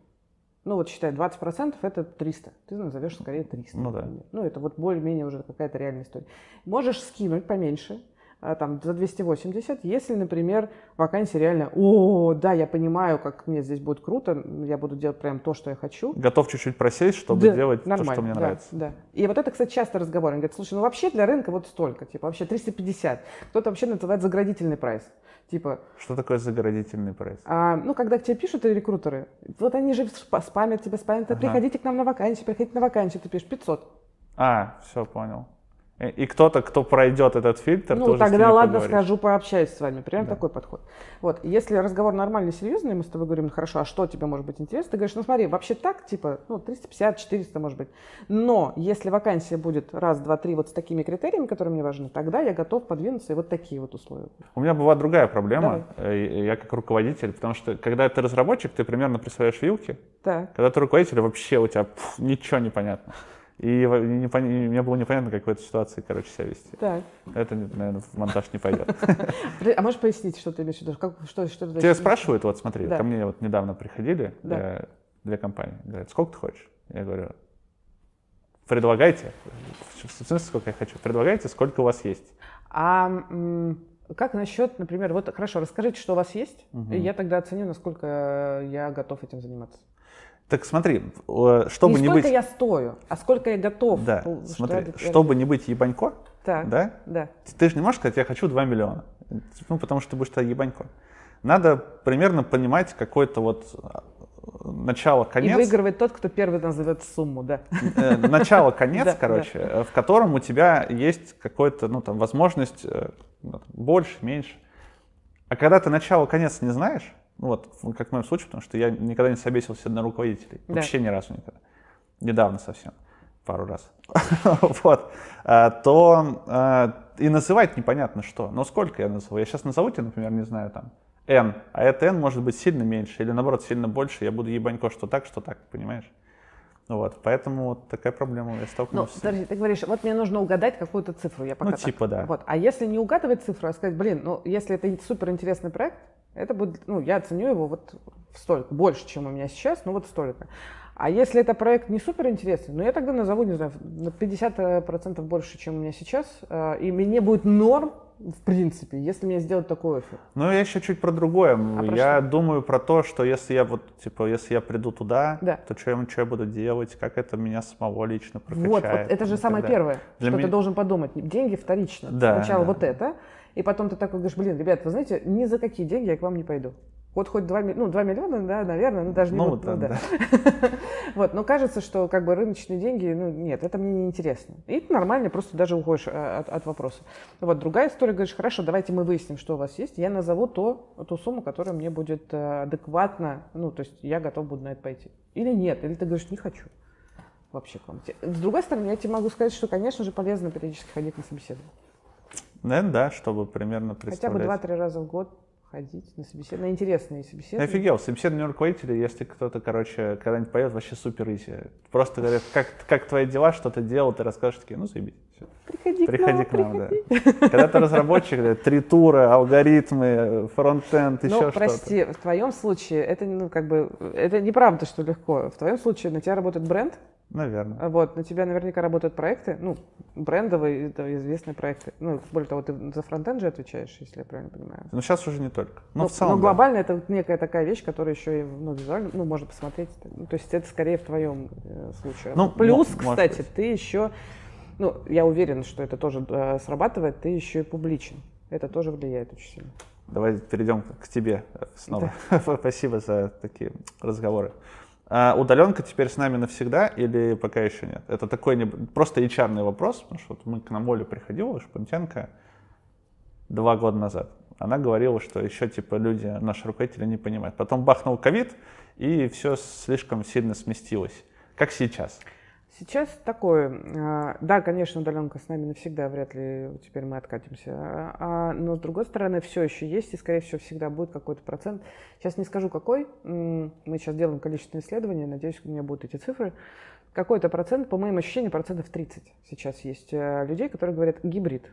Speaker 4: Ну, вот считай, 20% это 300. Ты назовешь скорее 300.
Speaker 3: Ну да.
Speaker 4: например. Ну, это вот более-менее уже какая-то реальная история. Можешь скинуть поменьше, там, за 280, если, например, вакансия реально, о, да, я понимаю, как мне здесь будет круто, я буду делать прям то, что я хочу.
Speaker 3: Готов чуть-чуть просесть, чтобы
Speaker 4: Да,
Speaker 3: делать то, что мне
Speaker 4: да,
Speaker 3: нравится.
Speaker 4: Да. И вот это, кстати, часто разговор. Они говорят, слушай, ну вообще для рынка вот столько, типа вообще 350. Кто-то вообще называет заградительный прайс. Типа,
Speaker 3: Что такое заградительный прайс?
Speaker 4: а, ну, когда к тебе пишут рекрутеры, вот они же спа- спамят тебя, спамят,
Speaker 3: Ага.
Speaker 4: приходите к нам на вакансию, приходите на вакансию, ты пишешь 500.
Speaker 3: А, все, понял. И, и кто-то, кто пройдет этот фильтр,
Speaker 4: Ну,
Speaker 3: с
Speaker 4: тогда ладно,
Speaker 3: поговоришь.
Speaker 4: скажу, пообщаюсь с вами. Прям
Speaker 3: Да.
Speaker 4: такой подход. Вот, если разговор нормальный, серьезный, мы с тобой говорим, «Ну, хорошо, а что тебе может быть интересно? Ты говоришь, ну смотри, вообще так, типа, ну, 350, 400, может быть. Но если вакансия будет раз, два, три вот с такими критериями, которые мне важны, тогда я готов подвинуться и вот такие вот условия.
Speaker 3: У меня была другая проблема, э, я как руководитель, потому что когда ты разработчик, ты примерно представляешь вилки,
Speaker 4: Так.
Speaker 3: когда ты руководитель, вообще у тебя пф, ничего не понятно. И не пон- мне было непонятно, как в этой ситуации, короче, себя вести.
Speaker 4: Так.
Speaker 3: Это, наверное, в монтаж не пойдет.
Speaker 4: А можешь пояснить, что ты имеешь в виду? Как, что, что ты
Speaker 3: Тебя спрашивают, вот смотри,
Speaker 4: Да.
Speaker 3: ко мне вот недавно приходили
Speaker 4: Да.
Speaker 3: две, две компании, говорят, сколько ты хочешь? Я говорю, предлагайте. В смысле, сколько я хочу? Предлагайте, сколько у вас есть.
Speaker 4: А как насчет, например, вот хорошо, расскажите, что у вас есть, и я тогда оценю, насколько я готов этим заниматься.
Speaker 3: Так смотри, э, чтобы
Speaker 4: не
Speaker 3: не
Speaker 4: сколько
Speaker 3: быть...
Speaker 4: я стою, а сколько я готов.
Speaker 3: Да,
Speaker 4: Ну, что
Speaker 3: смотри,
Speaker 4: я-
Speaker 3: чтобы не быть ебанько,
Speaker 4: Так,
Speaker 3: да,
Speaker 4: да.
Speaker 3: ты же не можешь сказать, я хочу 2 миллиона. Ну, потому что ты будешь тогда ебанько. Надо примерно понимать какой-то вот э, начало,
Speaker 4: И
Speaker 3: конец.
Speaker 4: выигрывает тот, кто первый назовет сумму, да.
Speaker 3: э, начало, (laughs) конец, короче, э, в котором у тебя есть какой-то, ну, там, возможность э, ну, больше, меньше. А когда ты начало, конец не знаешь, ну, вот, как в моем случае, потому что я никогда не собесился на руководителей.
Speaker 4: Да.
Speaker 3: Вообще ни разу никогда. Недавно совсем. Пару раз. (laughs) Вот. А, То а, и называть непонятно что. Но сколько я назову? Я сейчас назову тебе, например, не знаю, там, N, а это N может быть сильно меньше или наоборот сильно больше, я буду ебанько что так, что так, понимаешь? Вот, поэтому вот такая проблема я
Speaker 4: Ну,
Speaker 3: столкнулся. этим.
Speaker 4: подожди, ты говоришь, вот мне нужно угадать какую-то цифру. Я пока
Speaker 3: Ну,
Speaker 4: так.
Speaker 3: типа, да.
Speaker 4: Вот. А если не угадывать цифру, а сказать, блин, ну, если это супер интересный проект, это будет, ну, я оценю его вот столько, больше, чем у меня сейчас, ну, вот столько. А если это проект не супер интересный, ну, я тогда назову, не знаю, на 50% больше, чем у меня сейчас, э, и мне будет норм, в принципе, если мне сделать такой офер.
Speaker 3: Ну, я еще чуть про другое.
Speaker 4: А про
Speaker 3: я думаю про то, что если я вот, типа, если я приду туда,
Speaker 4: Да.
Speaker 3: то что я, что я буду делать, как это меня самого лично прокачает.
Speaker 4: Вот, вот это же самое
Speaker 3: далее.
Speaker 4: первое,
Speaker 3: Для
Speaker 4: что
Speaker 3: меня-
Speaker 4: ты должен подумать. Деньги вторично.
Speaker 3: Да,
Speaker 4: Сначала
Speaker 3: да.
Speaker 4: вот это, и потом ты такой говоришь, блин, ребят, вы знаете, ни за какие деньги я к вам не пойду. Вот хоть 2, ну, 2 миллиона, да, наверное, ну даже не
Speaker 3: Ну,
Speaker 4: вот,
Speaker 3: да,
Speaker 4: ну, да.
Speaker 3: да. (laughs)
Speaker 4: Вот, но кажется, что как бы рыночные деньги, ну нет, это мне не интересно. И нормально просто даже уходишь э, от, от вопроса. Вот другая история, говоришь, хорошо, давайте мы выясним, что у вас есть. Я назову то, ту сумму, которая мне будет э, адекватна, ну то есть я готов буду на это пойти. Или нет, или ты говоришь, не хочу вообще к вам. С другой стороны, я тебе могу сказать, что, конечно же, полезно периодически ходить на собеседование.
Speaker 3: Наверное, да, чтобы примерно
Speaker 4: Хотя бы
Speaker 3: представлять.
Speaker 4: 2-3 раза в год ходить на собеседование, на интересные собеседования.
Speaker 3: офигел, собеседование руководителя, если кто-то, короче, когда-нибудь поет, вообще супер изи. Просто говорят, как, как твои дела, что ты делал, ты расскажешь, такие, ну, заебись. всё.
Speaker 4: Приходи,
Speaker 3: Приходи
Speaker 4: к
Speaker 3: к
Speaker 4: нам,
Speaker 3: нам,
Speaker 4: приходи.
Speaker 3: да. Когда ты разработчик, да, три тура, алгоритмы, фронтенд, еще
Speaker 4: Ну,
Speaker 3: что-то.
Speaker 4: прости, в твоем случае это, ну, как бы, это неправда, что легко. В твоем случае на тебя работает бренд,
Speaker 3: Наверное.
Speaker 4: а вот, на тебя наверняка работают проекты, ну, брендовые, это известные проекты. Ну, более того, ты за фронтенд же отвечаешь, если я правильно понимаю.
Speaker 3: Но сейчас уже не только. Но
Speaker 4: Ну,
Speaker 3: в целом,
Speaker 4: но
Speaker 3: да.
Speaker 4: глобально это вот некая такая вещь, которая еще и ну, визуально, ну, можно посмотреть. Ну, то есть это скорее в твоем э, случае.
Speaker 3: Ну,
Speaker 4: Плюс,
Speaker 3: может
Speaker 4: кстати,
Speaker 3: быть.
Speaker 4: ты еще, ну, я уверен, что это тоже э, срабатывает, ты еще и публичен. Это тоже влияет очень сильно.
Speaker 3: Давай перейдем к тебе снова. (laughs) Спасибо за такие разговоры. А удаленка теперь с нами навсегда или пока еще нет? Это такой не... просто HR вопрос, потому что вот мы к нам Оля приходила, Шпунтенко, два года назад. Она говорила, что еще типа люди, наши руководители не понимают. Потом бахнул ковид, и все слишком сильно сместилось. Как сейчас?
Speaker 4: Сейчас такое, а, да, конечно, удаленка с нами навсегда, вряд ли теперь мы откатимся, а, но с другой стороны все еще есть и, скорее всего, всегда будет какой-то процент. Сейчас не скажу какой, мы сейчас делаем количественные исследования, надеюсь, у меня будут эти цифры. Какой-то процент, по моим ощущениям, процентов 30 сейчас есть э, людей, которые говорят гибрид.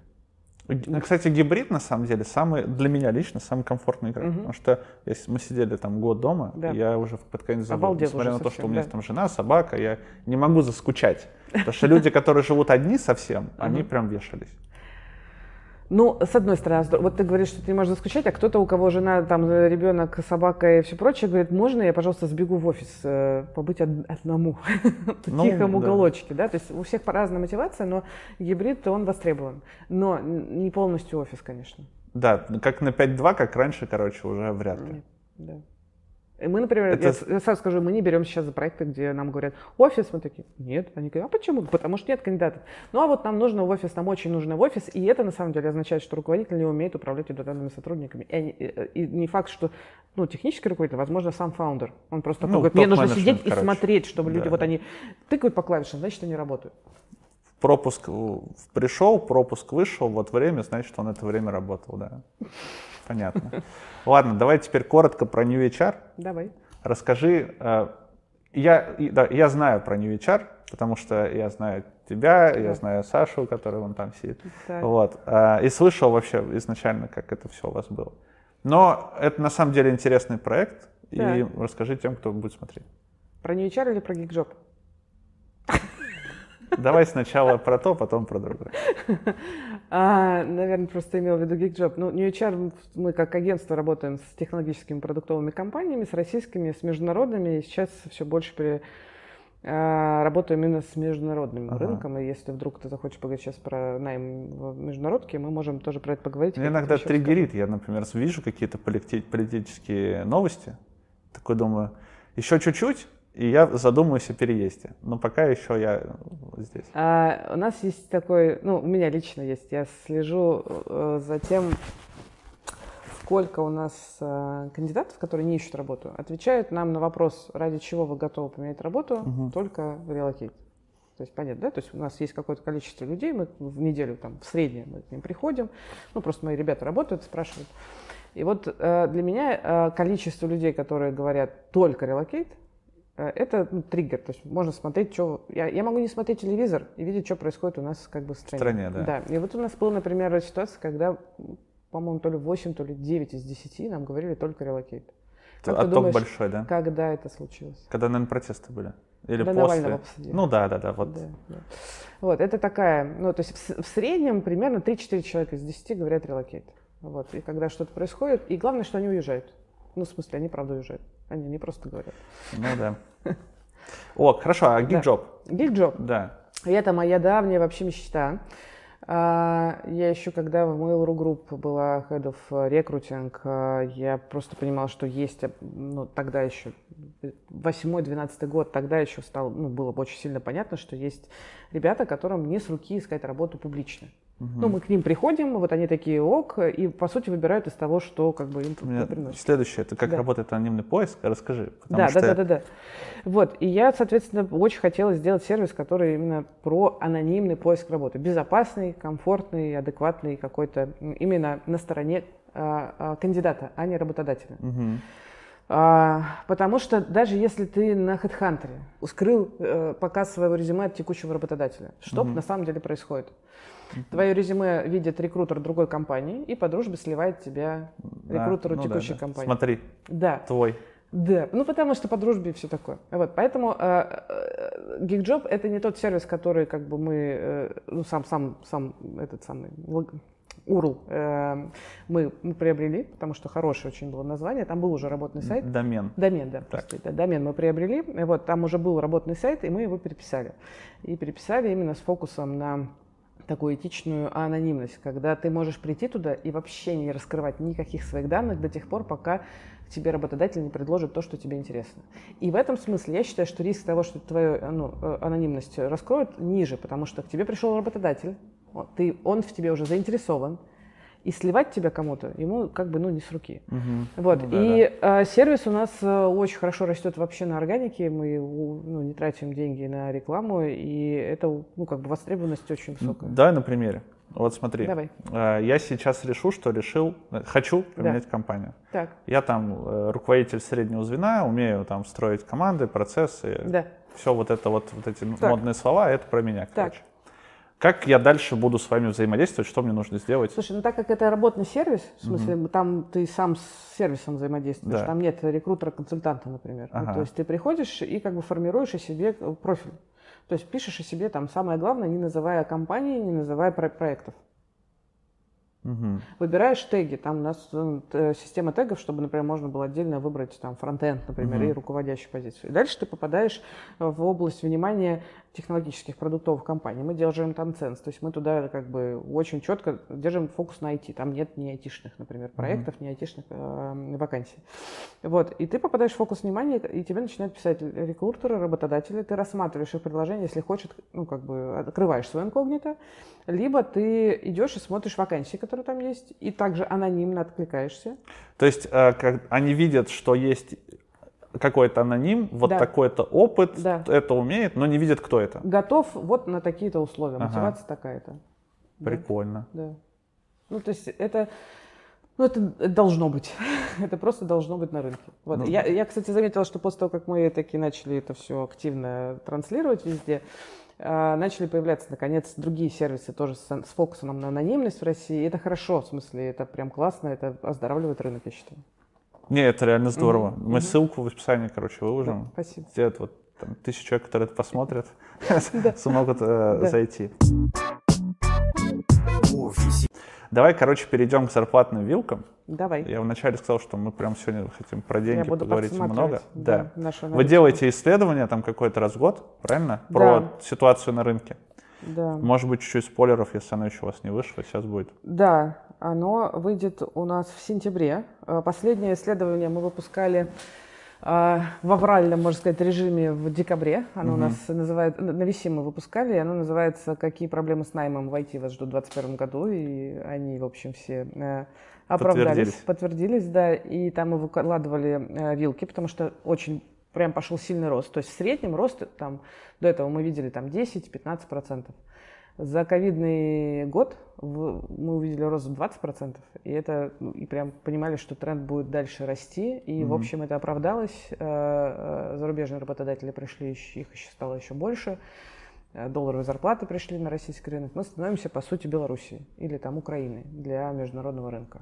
Speaker 3: Кстати, гибрид на самом деле самый для меня лично самый комфортный игра,
Speaker 4: Мгм.
Speaker 3: потому что если мы сидели там год дома,
Speaker 4: Да.
Speaker 3: я уже под конец забыл,
Speaker 4: Обалдел
Speaker 3: несмотря на то, что
Speaker 4: совсем,
Speaker 3: у меня
Speaker 4: да.
Speaker 3: там жена, собака, я не могу заскучать, потому что люди, (laughs) которые живут одни совсем, они прям вешались.
Speaker 4: Ну, с одной стороны, вот ты говоришь, что ты не можешь заскучать, а кто-то, у кого жена, там, ребенок, собака и все прочее, говорит, можно я, пожалуйста, сбегу в офис, э, побыть одному, (laughs) в ну, тихом уголочке, да, то есть у всех по-разному мотивация, но гибрид, он востребован, но не полностью офис, конечно.
Speaker 3: Да, как на 5.2, как раньше, короче, уже вряд ли.
Speaker 4: Да. И мы, например, это... я сразу скажу, мы не берем сейчас за проекты, где нам говорят офис, мы такие, нет, они говорят, а почему? Потому что нет кандидатов. Ну а вот нам нужно в офис, нам очень нужно в офис, и это на самом деле означает, что руководитель не умеет управлять индивидуальными сотрудниками. И, и, и не факт, что, ну, технический руководитель, возможно, сам фаундер. Он просто ну, говорит, мне нужно сидеть короче. и смотреть, чтобы да, люди, да. вот они тыкают по клавишам, значит, они работают.
Speaker 3: Пропуск пришел, пропуск вышел, вот время, значит, он это время работал, да. Понятно. Ладно, давай теперь коротко про New HR.
Speaker 4: Давай.
Speaker 3: Расскажи, э, я, да, я знаю про New HR, потому что я знаю тебя, да. я знаю Сашу, который вон там сидит. Да. Вот. Э, и слышал вообще изначально, как это все у вас было. Но это на самом деле интересный проект, да. и расскажи тем, кто будет смотреть.
Speaker 4: Про New HR или про GeekJob?
Speaker 3: Давай сначала про то, потом про другое. (laughs)
Speaker 4: А, наверное, просто имел в виду GeekJob. Ну, New HR, мы как агентство работаем с технологическими продуктовыми компаниями, с российскими, с международными, и сейчас все больше при, а, работаем именно с международным ага. рынком, и если вдруг ты захочешь поговорить сейчас про найм в международке, мы можем тоже про это поговорить.
Speaker 3: Меня иногда триггерит, скажу. я, например, вижу какие-то политические новости, такой думаю, еще чуть-чуть, и я задумаюсь о переезде. Но пока еще я здесь.
Speaker 4: А, у нас есть такой, ну, у меня лично есть, я слежу э, за тем, сколько у нас э, кандидатов, которые не ищут работу, отвечают нам на вопрос, ради чего вы готовы поменять работу, угу. только в релокейт. То есть понятно, да? То есть у нас есть какое-то количество людей, мы в неделю там в среднем мы к ним приходим, ну просто мои ребята работают, спрашивают. И вот э, для меня э, количество людей, которые говорят только relocate, Э, это ну, триггер, то есть можно смотреть, что... Я, я могу не смотреть телевизор и видеть, что происходит у нас как бы в стране.
Speaker 3: В стране, да.
Speaker 4: Да, и вот у нас была, например, ситуация, когда, по-моему, то ли 8, то ли 9 из 10 нам говорили только relocate.
Speaker 3: Как Отток думаешь, большой, да?
Speaker 4: Когда это случилось?
Speaker 3: Когда, наверное, протесты были. Или
Speaker 4: да,
Speaker 3: после?
Speaker 4: Навального посадили.
Speaker 3: Ну да, да, да. Вот.
Speaker 4: Да, да. вот, это такая, ну то есть в, в среднем примерно 3-4 человека из 10 говорят relocate. Вот, и когда что-то происходит, и главное, что они уезжают. Ну, в смысле, они правда уезжают. Они не просто говорят.
Speaker 3: Ну да. О, хорошо, а gig job?
Speaker 4: Да. Gig job?
Speaker 3: Да.
Speaker 4: И это моя давняя вообще мечта. А, я еще, когда в Mail.ru Group была head of recruiting, а, я просто понимала, что есть, ну, тогда еще, 8-12 год, тогда еще стало, ну, было бы очень сильно понятно, что есть ребята, которым не с руки искать работу публично. Угу. Ну, мы к ним приходим, вот они такие ок, и по сути выбирают из того, что как бы им
Speaker 3: приносит. Следующее, это как да. работает анонимный поиск, расскажи.
Speaker 4: Да, что... да, да, да, да. Вот, и я, соответственно, очень хотела сделать сервис, который именно про анонимный поиск работы. Безопасный, комфортный, адекватный какой-то, именно на стороне а, а, кандидата, а не работодателя.
Speaker 3: Угу.
Speaker 4: Потому что даже если ты на HeadHunter скрыл э, показ своего резюме от текущего работодателя, что угу. на самом деле происходит? Твое резюме видит рекрутер другой компании и по дружбе сливает тебя рекрутеру да, ну текущей да, да. компании.
Speaker 3: Смотри,
Speaker 4: да.
Speaker 3: твой.
Speaker 4: Да, ну потому что по дружбе и все такое. Вот, поэтому э, э, GeekJob это не тот сервис, который как бы мы, э, ну сам, сам, сам этот самый URL э, мы, мы приобрели, потому что хорошее очень было название, там был уже работный сайт.
Speaker 3: Домен.
Speaker 4: Домен, да, так. да, домен мы приобрели, вот там уже был работный сайт, и мы его переписали. И переписали именно с фокусом на такую этичную анонимность, когда ты можешь прийти туда и вообще не раскрывать никаких своих данных до тех пор, пока тебе работодатель не предложит то, что тебе интересно. И в этом смысле я считаю, что риск того, что твою ну, э, анонимность раскроют, ниже, потому что к тебе пришел работодатель, ты, он в тебе уже заинтересован, и сливать тебя кому-то ему как бы ну не с руки.
Speaker 3: Угу.
Speaker 4: Вот.
Speaker 3: Ну,
Speaker 4: да, и да. Э, сервис у нас э, очень хорошо растет вообще на органике, мы ну, не тратим деньги на рекламу, и это ну как бы востребованность очень высокая.
Speaker 3: Давай на примере. Вот смотри,
Speaker 4: Давай.
Speaker 3: Э, я сейчас решу, что решил, э, хочу поменять да. компанию.
Speaker 4: Так.
Speaker 3: Я там э, руководитель среднего звена, умею там строить команды, процессы,
Speaker 4: да.
Speaker 3: все вот это вот, вот эти так. модные слова, это про меня,
Speaker 4: так.
Speaker 3: Как я дальше буду с вами взаимодействовать? Что мне нужно сделать?
Speaker 4: Слушай, ну так как это работный сервис, в смысле, угу. там ты сам с сервисом взаимодействуешь, да. там нет рекрутера-консультанта, например. Ну, ага. Ну, то есть ты приходишь и как бы формируешь о себе профиль. То есть пишешь о себе там самое главное, не называя компании, не называя про проектов.
Speaker 3: Угу.
Speaker 4: Выбираешь теги, там у нас э, система тегов, чтобы, например, можно было отдельно выбрать там фронтенд, например, угу. и руководящую позицию. И дальше ты попадаешь в область внимания технологических продуктовых компаний. Мы держим там ценз, то есть мы туда как бы очень четко держим фокус на IT. Там нет ни айтишных, например, проектов, mm-hmm. ни айтишных э, вакансий. Вот. И ты попадаешь в фокус внимания, и тебе начинают писать рекрутеры, работодатели. Ты рассматриваешь их предложение, если хочешь, ну, как бы открываешь свой инкогнито, либо ты идешь и смотришь вакансии, которые там есть, и также анонимно откликаешься.
Speaker 3: То есть э, как они видят, что есть какой-то аноним, вот да. такой-то опыт, да. это умеет, но не видит, кто это.
Speaker 4: Готов вот на такие-то условия, ага. мотивация такая-то.
Speaker 3: Прикольно.
Speaker 4: Да. да. Ну, то есть это, ну, это должно быть. (laughs) это просто должно быть на рынке. Вот. Ну, я, я, кстати, заметила, что после того, как мы таки начали это все активно транслировать везде, а, начали появляться, наконец, другие сервисы тоже с, с фокусом на анонимность в России. И это хорошо, в смысле, это прям классно, это оздоравливает рынок, я считаю.
Speaker 3: Не, это реально здорово. Mm-hmm. Мы ссылку в описании, короче, выложим.
Speaker 4: Да, спасибо.
Speaker 3: Где вот там, тысячу человек, которые это посмотрят, (laughs) (laughs) смогут э, зайти. Давай, короче, перейдем к зарплатным вилкам.
Speaker 4: Давай.
Speaker 3: Я вначале сказал, что мы прям сегодня хотим про деньги поговорить много.
Speaker 4: Да.
Speaker 3: да. Вы делаете исследования там какой-то раз в год, правильно? Про да. ситуацию на рынке.
Speaker 4: Да.
Speaker 3: Может быть, чуть-чуть спойлеров, если оно еще у вас не вышло, сейчас будет.
Speaker 4: Да, оно выйдет у нас в сентябре. Э, последнее исследование мы выпускали э, в авральном, можно сказать, режиме в декабре. Оно угу. у нас называется, на виси мы выпускали, и оно называется «Какие проблемы с наймом в IT вас ждут в 2021 году?» И они, в общем, все э, оправдались, подтвердились. подтвердились, да. И там мы выкладывали вилки, потому что очень прям пошел сильный рост. То есть в среднем рост там до этого мы видели там 10-15%. За ковидный год мы увидели рост в 20%, и это ну, и прям понимали, что тренд будет дальше расти, и, mm-hmm. в общем, это оправдалось. Э, э, зарубежные работодатели пришли, их еще стало еще больше, э, долларовые зарплаты пришли на российский рынок. Мы становимся, по сути, Белоруссией или там Украиной для международного рынка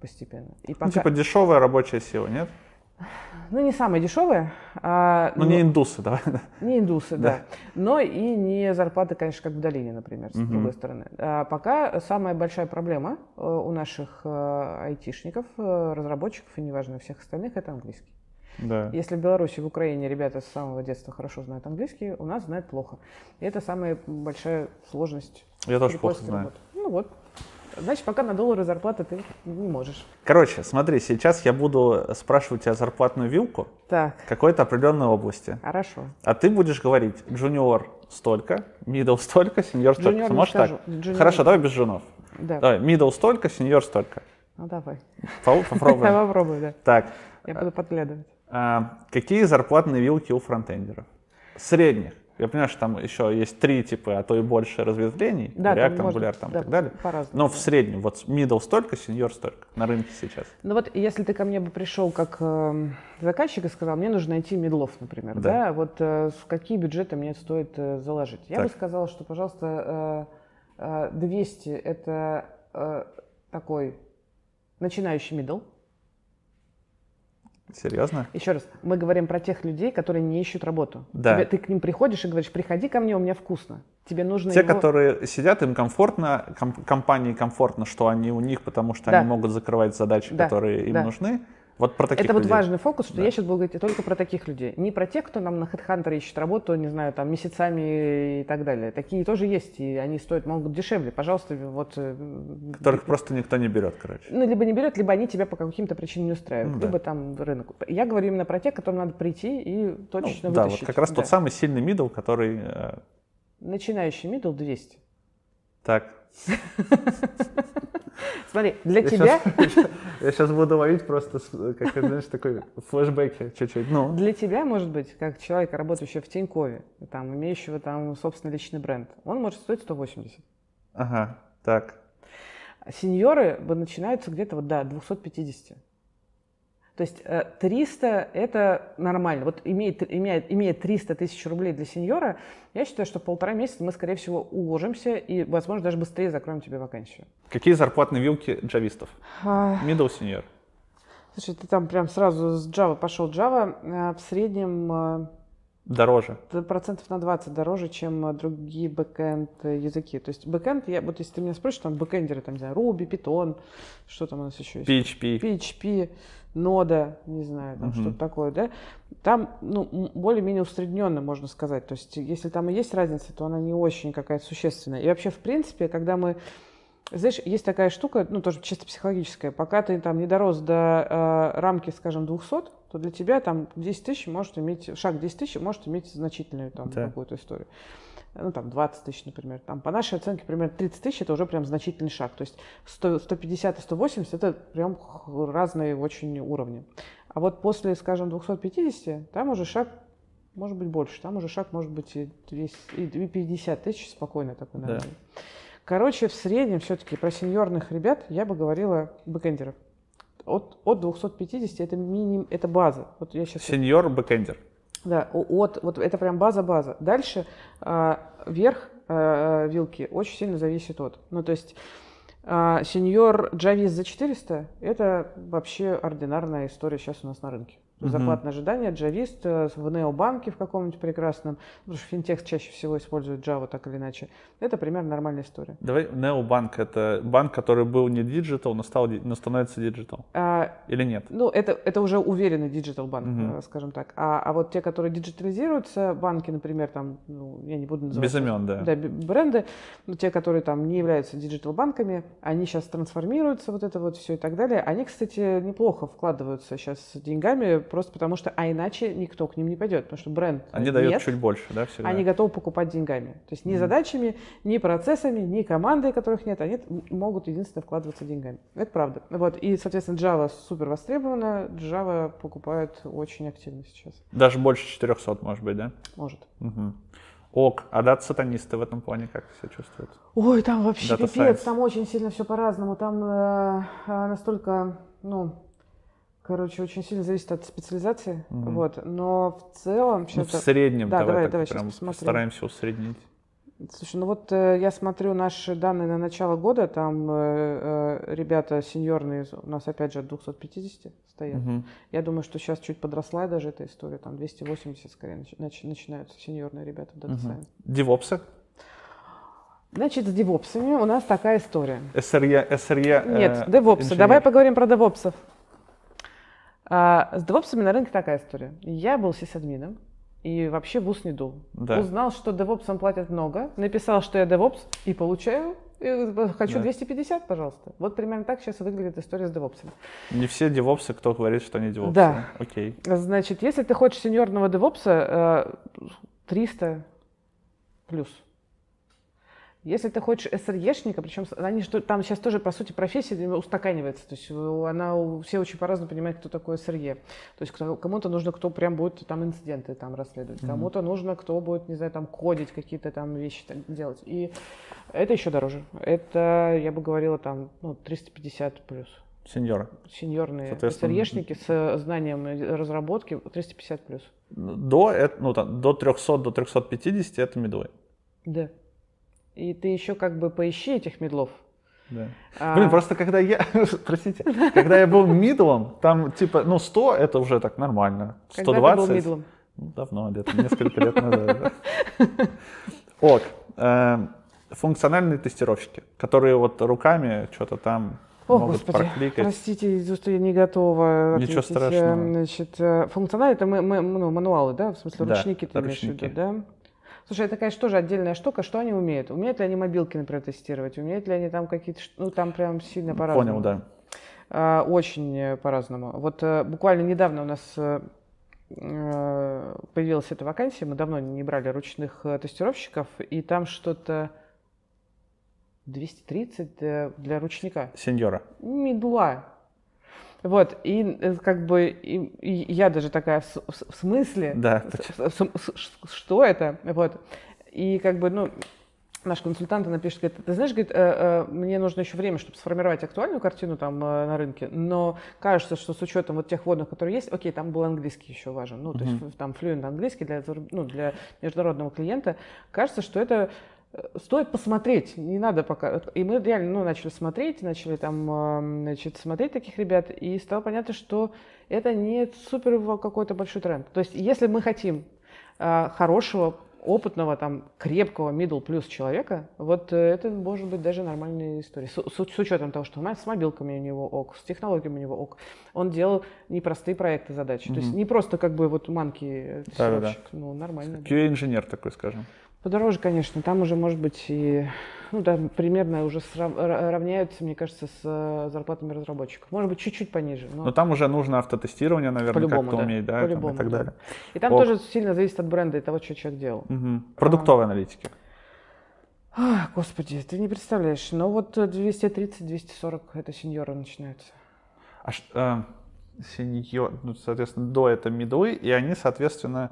Speaker 4: постепенно.
Speaker 3: И ну, пока... Ну, типа дешевая рабочая сила, нет?
Speaker 4: Ну, не самые дешевые. А,
Speaker 3: ну, но, не индусы, да?
Speaker 4: Не индусы, да. да. Но и не зарплаты, конечно, как в долине, например, с угу. другой стороны. А пока самая большая проблема э, у наших э, айтишников, э, разработчиков и, неважно, всех остальных, это английский.
Speaker 3: Да.
Speaker 4: Если в Беларуси, в Украине ребята с самого детства хорошо знают английский, у нас знают плохо. И это самая большая сложность.
Speaker 3: Я тоже плохо знаю. Работы.
Speaker 4: Ну вот, Значит, пока на доллары зарплаты ты не можешь.
Speaker 3: Короче, смотри, сейчас я буду спрашивать тебя зарплатную вилку
Speaker 4: так.
Speaker 3: какой-то определенной области.
Speaker 4: Хорошо.
Speaker 3: А ты будешь говорить junior столько, middle столько, senior столько. Junior Можешь так? Junior... Хорошо, давай без джунов.
Speaker 4: Да.
Speaker 3: Давай, middle столько, сеньор столько.
Speaker 4: Ну давай. (laughs)
Speaker 3: Попробуем.
Speaker 4: Я попробую, да.
Speaker 3: Так.
Speaker 4: Я буду подглядывать.
Speaker 3: А, какие зарплатные вилки у фронтендеров? Средних. Я понимаю, что там еще есть три типа, а то и больше разветвлений,
Speaker 4: да,
Speaker 3: React, там Angular там, да, и так далее. Но в среднем, вот middle столько, senior столько на рынке сейчас.
Speaker 4: Ну вот если ты ко мне бы пришел как э, заказчик и сказал, мне нужно найти медлов, например, да, да? вот э, какие бюджеты мне стоит э, заложить? Я так. бы сказала, что, пожалуйста, э, э, 200 это э, такой начинающий middle,
Speaker 3: Серьезно?
Speaker 4: Еще раз, мы говорим про тех людей, которые не ищут работу.
Speaker 3: Да.
Speaker 4: Тебе, ты к ним приходишь и говоришь, приходи ко мне, у меня вкусно. Тебе нужно
Speaker 3: Те,
Speaker 4: его...
Speaker 3: которые сидят, им комфортно, ком- компании комфортно, что они у них, потому что да. они могут закрывать задачи, да. которые им да. нужны. Вот про таких
Speaker 4: Это
Speaker 3: людей.
Speaker 4: вот важный фокус, что да. я сейчас буду говорить только про таких людей. Не про тех, кто нам на HeadHunter ищет работу, не знаю, там месяцами и так далее. Такие тоже есть, и они стоят, могут дешевле. Пожалуйста, вот... Э,
Speaker 3: Которых просто никто не берет, короче.
Speaker 4: Ну, либо не берет, либо они тебя по каким-то причинам не устраивают. Ну, либо да. там рынок. Я говорю именно про тех, которым надо прийти и точно ну, вытащить.
Speaker 3: Да, вот как раз да. тот самый сильный middle, который... Э,
Speaker 4: Начинающий middle 200.
Speaker 3: Так.
Speaker 4: Смотри, для я тебя...
Speaker 3: Сейчас, (laughs) я сейчас буду ловить просто, как, знаешь, такой флешбеки чуть-чуть. Ну.
Speaker 4: Для тебя, может быть, как человека, работающего в Тинькове, там, имеющего там собственный личный бренд, он может стоить 180.
Speaker 3: Ага, так.
Speaker 4: Сеньоры начинаются где-то вот, да, 250. То есть 300 э, – это нормально. Вот имея, имея, имея 300 тысяч рублей для сеньора, я считаю, что полтора месяца мы, скорее всего, уложимся и, возможно, даже быстрее закроем тебе вакансию.
Speaker 3: Какие зарплатные вилки джавистов? А... Middle senior.
Speaker 4: Слушай, ты там прям сразу с Java пошел. Java э, в среднем
Speaker 3: Дороже.
Speaker 4: Это процентов на 20 дороже, чем э, другие backend э, языки. То есть backend, я, вот если ты меня спросишь, там бэкэндеры, там, не знаю, Ruby, Python, что там у нас еще есть?
Speaker 3: PHP.
Speaker 4: PHP, нода, не знаю, там
Speaker 3: Мгм.
Speaker 4: что-то такое, да? Там, ну, более-менее усредненно, можно сказать. То есть если там и есть разница, то она не очень какая-то существенная. И вообще, в принципе, когда мы знаешь, есть такая штука, ну, тоже чисто психологическая. Пока ты там не дорос до э, рамки, скажем, 200, то для тебя там 10 тысяч может иметь, шаг 10 тысяч может иметь значительную там
Speaker 3: Да.
Speaker 4: какую-то историю. Ну, там 20 тысяч, например. Там, по нашей оценке, примерно 30 тысяч это уже прям значительный шаг. То есть 100, 150 и 180 это прям разные очень уровни. А вот после, скажем, 250, там уже шаг может быть больше. Там уже шаг может быть и 200, и 50 тысяч спокойно такой
Speaker 3: Да.
Speaker 4: нормальный. Короче, в среднем все-таки про сеньорных ребят я бы говорила бэкэндеров. От, от 250 это минимум, это база. Вот я сейчас
Speaker 3: Senior бэкэндер.
Speaker 4: Да, от, вот это прям база-база. Дальше а, верх а, вилки очень сильно зависит от. Ну, то есть а, senior джавист за 400 – это вообще ординарная история сейчас у нас на рынке.
Speaker 3: Мгм.
Speaker 4: Зарплатное ожидание, джавист э, в необанке в каком-нибудь прекрасном, потому что финтех чаще всего использует Java так или иначе. Это примерно нормальная история.
Speaker 3: Давай, Необанк это банк, который был не digital, но, стал, но становится digital.
Speaker 4: А,
Speaker 3: Или нет?
Speaker 4: Ну, это, это уже уверенный digital банк, э, скажем так. А, а вот те, которые диджитализируются, банки, например, там, ну, я не буду называть...
Speaker 3: Без имен, да.
Speaker 4: Да, бренды, но те, которые там не являются digital-банками, они сейчас трансформируются, вот это вот все и так далее. Они, кстати, неплохо вкладываются сейчас с деньгами, просто потому что, а иначе никто к ним не пойдет, потому что бренд
Speaker 3: Они дают
Speaker 4: нет,
Speaker 3: чуть больше, да, всегда?
Speaker 4: они готовы покупать деньгами. То есть ни
Speaker 3: Мгм.
Speaker 4: задачами, ни процессами, ни командой, которых нет, они могут единственно вкладываться деньгами. Это правда. Вот. И, соответственно, Java супер востребована, Java покупают очень активно сейчас.
Speaker 3: Даже больше 400, может быть, да?
Speaker 4: Может.
Speaker 3: Мгм. Ок, а дата-сатанисты в этом плане как себя чувствуют?
Speaker 4: Ой, там вообще
Speaker 3: Data
Speaker 4: пипец,
Speaker 3: science.
Speaker 4: там очень сильно все по-разному. Там э, э, настолько, ну, короче, очень сильно зависит от специализации.
Speaker 3: Мгм.
Speaker 4: Вот. Но в целом
Speaker 3: Ну, в
Speaker 4: сейчас...
Speaker 3: среднем
Speaker 4: Да,
Speaker 3: давай,
Speaker 4: давай,
Speaker 3: так
Speaker 4: давай,
Speaker 3: прям постараемся усреднить.
Speaker 4: Слушай, ну вот э, я смотрю наши данные на начало года, там э, э, ребята сеньорные у нас опять же от 250 стоят.
Speaker 3: Мгм.
Speaker 4: Я думаю, что сейчас чуть подросла даже эта история, там 280 скорее нач- нач- начинаются сеньорные ребята в Data. Science.
Speaker 3: Девопсы?
Speaker 4: Значит, с девопсами у нас такая история.
Speaker 3: SRE, SRE э,
Speaker 4: Нет, девопсы.
Speaker 3: инженер.
Speaker 4: Давай поговорим про девопсов. А, с девопсами на рынке такая история. Я был сисадмином и вообще в ус не дул.
Speaker 3: Да.
Speaker 4: Узнал, что девопсам платят много, написал, что я девопс и получаю. и хочу
Speaker 3: Да.
Speaker 4: 250, пожалуйста. Вот примерно так сейчас выглядит история с девопсами.
Speaker 3: Не все девопсы, кто говорит, что они девопсы.
Speaker 4: Да.
Speaker 3: Окей.
Speaker 4: Значит, если ты хочешь сеньорного девопса, э, 300 плюс. Если ты хочешь СРЕшника, причем они что, там сейчас тоже, по сути, профессия устаканивается. То есть э, она, все очень по-разному понимают, кто такой СРЕ. То есть кому-то нужно, кто прям будет там инциденты там расследовать.
Speaker 3: Мгм.
Speaker 4: Кому-то нужно, кто будет, не знаю, там кодить какие-то там вещи так делать. И это еще дороже. Это, я бы говорила, там, ну, 350 плюс.
Speaker 3: Сеньоры.
Speaker 4: Сеньорные СРЕшники с знанием разработки 350 плюс.
Speaker 3: До, э- ну, там, до 300, до 350 это медовый.
Speaker 4: Да. И ты еще как бы поищи этих медлов.
Speaker 3: Да.
Speaker 4: А,
Speaker 3: Блин, просто когда я, (laughs) простите, когда я был мидлом, там типа, ну 100 это уже так нормально.
Speaker 4: когда
Speaker 3: 120.
Speaker 4: ты был мидлом?
Speaker 3: Ну, давно, где-то несколько лет назад. Ок. эм, Функциональные тестировщики, которые вот руками что-то там
Speaker 4: О,
Speaker 3: могут
Speaker 4: господи,
Speaker 3: прокликать.
Speaker 4: простите, что я не готова
Speaker 3: Ничего
Speaker 4: ответить.
Speaker 3: страшного.
Speaker 4: Э, Значит, э, функционально это мы, мы- ну, мануалы, да? В смысле,
Speaker 3: Да,
Speaker 4: ручники ты имеешь в
Speaker 3: ручники.
Speaker 4: виду, да? Слушай, это, конечно, тоже отдельная штука. Что они умеют? Умеют ли они мобилки, например, тестировать? Умеют ли они там какие-то... Ну, там прям сильно по-разному.
Speaker 3: Понял, да.
Speaker 4: А, Очень э, по-разному. Вот э, буквально недавно у нас э, появилась эта вакансия, мы давно не брали ручных тестировщиков, и там что-то 230 э, для ручника.
Speaker 3: Сеньора.
Speaker 4: Медла. Вот, и э, как бы и, и я даже такая, в, смысле?
Speaker 3: Да,
Speaker 4: С- с- с- что это? Вот. И как бы, ну, наш консультант она пишет, говорит, ты знаешь, говорит, э, э, мне нужно еще время, чтобы сформировать актуальную картину там э, на рынке, но кажется, что с учетом вот тех вводных, которые есть, окей, там был английский еще важен, ну, то есть
Speaker 3: Мгм.
Speaker 4: ф- там флюент английский для, ну, для международного клиента, кажется, что это стоит посмотреть, не надо пока. И мы реально, ну, начали смотреть, начали там, э, значит, смотреть таких ребят, и стало понятно, что это не супер какой-то большой тренд. То есть, если мы хотим а, хорошего опытного, там, крепкого middle плюс человека, вот э, это может быть даже нормальная история. С, с, с учетом того, что с мобилками у него ок, с технологиями у него ок. Он делал непростые проекты, задачи. Mm-hmm. То есть не просто как бы вот манки
Speaker 3: да, да,
Speaker 4: ну нормально.
Speaker 3: QA-инженер такой, скажем.
Speaker 4: Подороже, конечно. Там уже, может быть, и ну, да, примерно уже срав... равняются, мне кажется, с э, зарплатами разработчиков. Может быть, чуть-чуть пониже.
Speaker 3: Но, но там уже нужно автотестирование, наверное, как-то да. уметь, да,
Speaker 4: По-любому,
Speaker 3: и так далее.
Speaker 4: И там Ох. тоже сильно зависит от бренда и того, что человек делал.
Speaker 3: Угу. Продуктовые а... аналитики.
Speaker 4: Ах, господи, ты не представляешь. Но вот 230-240 это сеньоры начинаются.
Speaker 3: А что, э, сеньор, ну, соответственно, до это мидлы, и они, соответственно,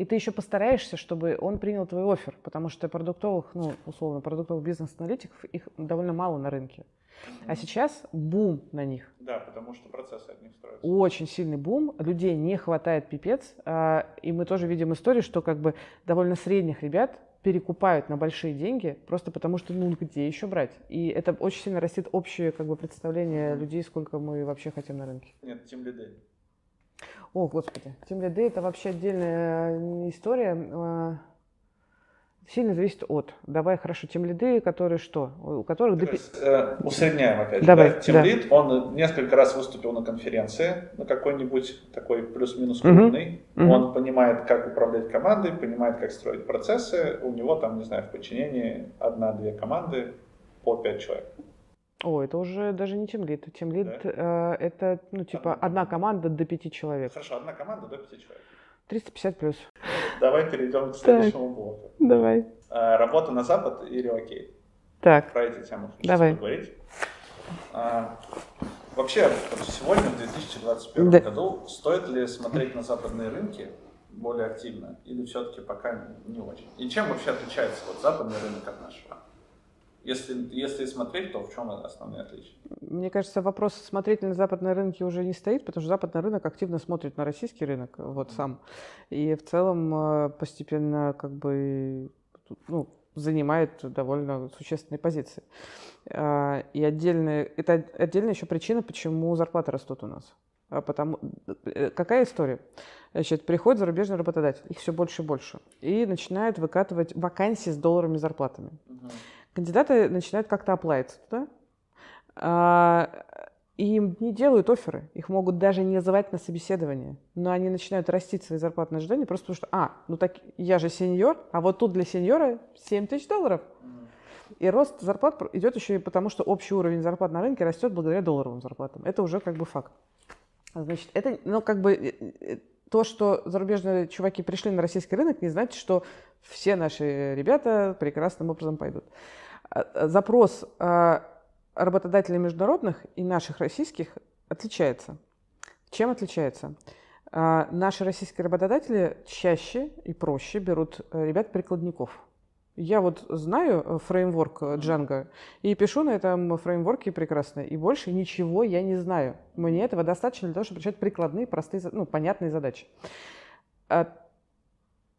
Speaker 4: и ты еще постараешься, чтобы он принял твой офер, потому что продуктовых, ну, условно, продуктовых бизнес-аналитиков, их довольно мало на рынке. А сейчас бум на них.
Speaker 3: Да, потому что процессы от них строятся.
Speaker 4: Очень сильный бум, людей не хватает пипец, а, и мы тоже видим историю, что как бы довольно средних ребят перекупают на большие деньги, просто потому что, ну, где еще брать? И это очень сильно растет общее как бы представление людей, сколько мы вообще хотим на рынке.
Speaker 3: Нет, тем лидей.
Speaker 4: О, господи, тем лиды это вообще отдельная э, история. А, сильно зависит от. Давай хорошо, тем лиды, которые что? У которых...
Speaker 3: Доп... Э, усредняем опять Давай, да? Тем да. лид, он несколько раз выступил на конференции, на какой-нибудь такой плюс-минус крупный. Угу. Он понимает, как управлять командой, понимает, как строить процессы. У него там, не знаю, в подчинении одна-две команды по пять человек.
Speaker 4: О, это уже даже не тимлид. Тимлид да? э, это, ну, типа, одна, одна команда до пяти человек.
Speaker 3: Хорошо, одна команда до пяти человек.
Speaker 4: 350 плюс.
Speaker 3: Давай перейдем к следующему так, блоку.
Speaker 4: Давай.
Speaker 3: А, работа на Запад и relocate.
Speaker 4: Так.
Speaker 3: Про эти темы
Speaker 4: Давай.
Speaker 3: поговорить. А, вообще, сегодня, в 2021 да. году, стоит ли смотреть на западные рынки более активно или все-таки пока не очень? И чем вообще отличается вот западный рынок от нашего? Если, если смотреть, то в чем основные отличия?
Speaker 4: Мне кажется, вопрос смотреть на западные рынки уже не стоит, потому что западный рынок активно смотрит на российский рынок, вот сам. И в целом э, постепенно как бы ну, занимает довольно существенные позиции. А, и отдельная, это отдельная еще причина, почему зарплаты растут у нас. А потому, э, какая история? Значит, приходит зарубежный работодатель, их все больше и больше, и начинает выкатывать вакансии с долларами зарплатами. Uh-huh кандидаты начинают как-то оплавиться туда, а, и им не делают оферы, их могут даже не называть на собеседование, но они начинают растить свои зарплатные ожидания просто потому что, а, ну так я же сеньор, а вот тут для сеньора 7 тысяч долларов. И рост зарплат идет еще и потому, что общий уровень зарплат на рынке растет благодаря долларовым зарплатам. Это уже как бы факт. Значит, это, ну, как бы э, э, то, что зарубежные чуваки пришли на российский рынок, не значит, что все наши ребята прекрасным образом пойдут. А, а, запрос а, работодателей международных и наших российских отличается. Чем отличается? Наши российские работодатели чаще и проще берут э, ребят-прикладников. Я вот знаю э, фреймворк э, Django и пишу на этом фреймворке прекрасно, и больше ничего я не знаю. Мне этого достаточно для того, чтобы решать прикладные, простые, ну, понятные задачи.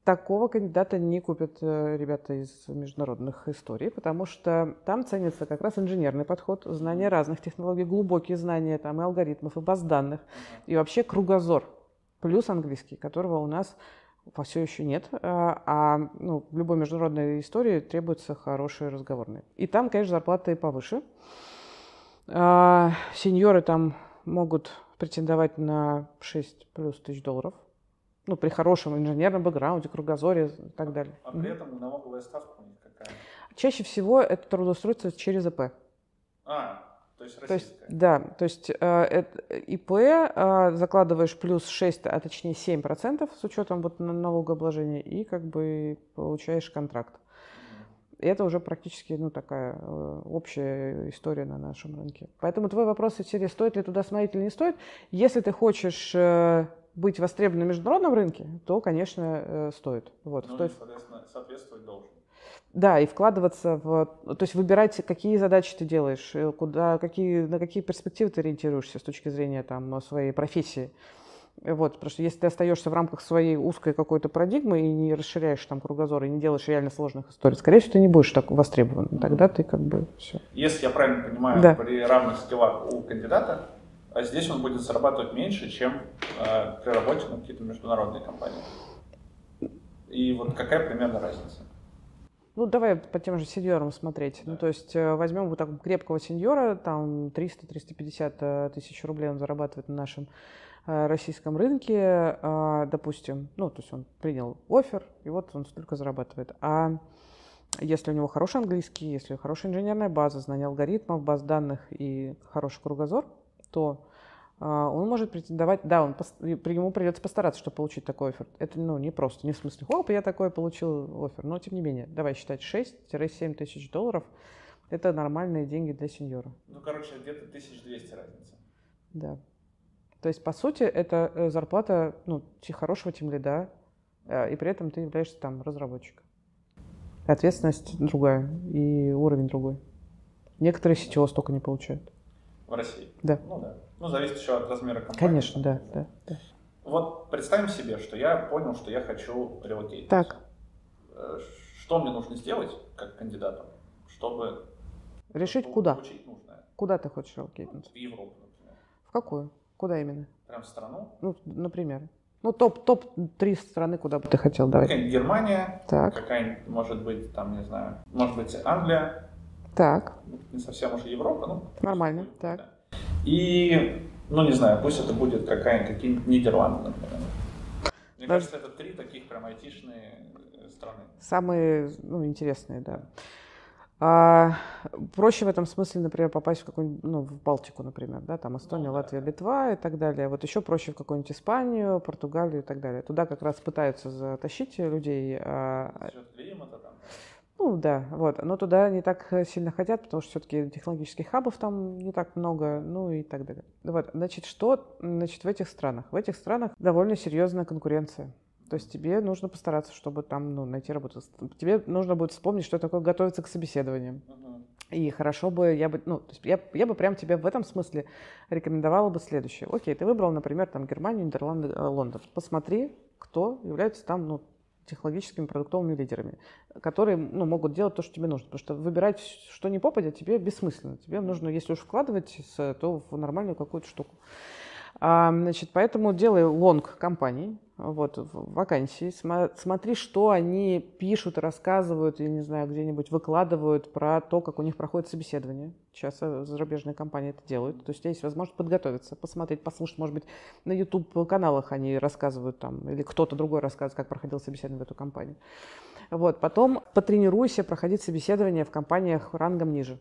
Speaker 4: Такого кандидата не купят э, ребята из международных историй, потому что там ценится как раз инженерный подход, знание разных технологий, глубокие знания там, и алгоритмов, и баз данных, и вообще кругозор, плюс английский, которого у нас все еще нет, а, а ну, в любой международной истории требуется хороший разговорный. И там, конечно, зарплаты повыше. А, сеньоры там могут претендовать на 6 плюс тысяч долларов – ну, при хорошем инженерном бэкграунде, кругозоре и так далее.
Speaker 3: А при этом налоговая ставка у них какая?
Speaker 4: Чаще всего это трудоустройство через ИП.
Speaker 3: А, то есть
Speaker 4: российская. То есть, да, то есть э, это, ИП э, закладываешь плюс 6, а точнее 7% с учетом вот налогообложения и как бы получаешь контракт. И это уже практически ну, такая э, общая история на нашем рынке. Поэтому твой вопрос в серии, стоит ли туда смотреть или не стоит. Если ты хочешь э, быть востребованным на международном рынке, то, конечно, э, стоит. Вот,
Speaker 3: ну,
Speaker 4: стоит.
Speaker 3: соответственно, соответствовать должен.
Speaker 4: Да, и вкладываться в... То есть выбирать, какие задачи ты делаешь, э, куда, какие, на какие перспективы ты ориентируешься с точки зрения там, своей профессии. Вот, потому что если ты остаешься в рамках своей узкой какой-то парадигмы и не расширяешь там кругозор, и не делаешь реально сложных историй, скорее всего, ты не будешь так востребован. Тогда ты как бы все.
Speaker 3: Если я правильно понимаю, да. при равных скиллах у кандидата, а здесь он будет зарабатывать меньше, чем э, при работе на какие-то международные компании. И вот какая примерно разница?
Speaker 4: Ну, давай по тем же сеньорам смотреть. Да. Ну, то есть э, возьмем вот так крепкого сеньора, там 300-350 э, тысяч рублей он зарабатывает на нашем э, российском рынке, допустим, ну, то есть он принял офер, и вот он столько зарабатывает. А если у него хороший английский, если хорошая инженерная база, знание алгоритмов, баз данных и хороший кругозор, то а, он может претендовать, да, он, ему придется постараться, чтобы получить такой офер. Это, ну, не просто, не в смысле, оп, я такой получил офер, но тем не менее, давай считать 6-7 тысяч долларов, это нормальные деньги для сеньора.
Speaker 3: Ну, короче, где-то 1200 разница.
Speaker 4: Да. То есть, по сути, это э, зарплата, ну, хорошего тимлида, э, и при этом ты являешься там разработчиком. Ответственность другая и уровень другой. Некоторые сетево столько не получают.
Speaker 3: В России?
Speaker 4: Да.
Speaker 3: Ну да. Ну, зависит еще от размера компании.
Speaker 4: Конечно, да, да, да.
Speaker 3: Вот представим себе, что я понял, что я хочу релокейтить.
Speaker 4: Так.
Speaker 3: Э, что мне нужно сделать, как кандидату, чтобы...
Speaker 4: Решить, куда? Получить нужное. Куда ты хочешь релокейтнуть?
Speaker 3: В Европу, например.
Speaker 4: В какую? Куда именно?
Speaker 3: Прям в страну?
Speaker 4: Ну, например. Ну, топ, топ-3 страны, куда бы ты хотел, давай.
Speaker 3: Какая-нибудь Германия,
Speaker 4: так.
Speaker 3: какая-нибудь, может быть, там, не знаю, может быть, Англия.
Speaker 4: Так.
Speaker 3: Не совсем уже Европа, ну.
Speaker 4: Нормально, так. Да.
Speaker 3: И, ну не знаю, пусть это будет какая-нибудь, какие-нибудь Нидерланды, например. Мне Даже... кажется, это три таких прям айтишные э, страны.
Speaker 4: Самые, ну, интересные, да. А, проще в этом смысле, например, попасть в какую-нибудь, ну, в Балтику, например, да, там Эстония, ну, Латвия, да. Литва и так далее. Вот еще проще в какую-нибудь Испанию, Португалию и так далее. Туда как раз пытаются затащить людей. А...
Speaker 3: Климата там.
Speaker 4: Ну да, вот. Но туда не так э, сильно хотят, потому что все-таки технологических хабов там не так много, ну и так далее. Вот, значит, что значит, в этих странах? В этих странах довольно серьезная конкуренция. То есть тебе нужно постараться, чтобы там ну, найти работу. Тебе нужно будет вспомнить, что такое готовиться к собеседованиям. И хорошо бы, я бы, ну, то есть я, я бы прям тебе в этом смысле рекомендовала бы следующее. Окей, ты выбрал, например, там Германию, Нидерланды, э, Лондон. Посмотри, кто является там, ну, технологическими продуктовыми лидерами, которые ну, могут делать то, что тебе нужно. Потому что выбирать, что не попадет, тебе бессмысленно. Тебе нужно, если уж вкладывать, то в нормальную какую-то штуку. А, значит, поэтому делай лонг компании, вот, вакансии, смотри, что они пишут, рассказывают, я не знаю, где-нибудь выкладывают про то, как у них проходит собеседование. Сейчас э, зарубежные компании это делают. То есть у тебя есть возможность подготовиться, посмотреть, послушать, может быть, на YouTube-каналах они рассказывают там, или кто-то другой рассказывает, как проходил собеседование в эту компанию. Вот, потом потренируйся проходить собеседование в компаниях рангом ниже.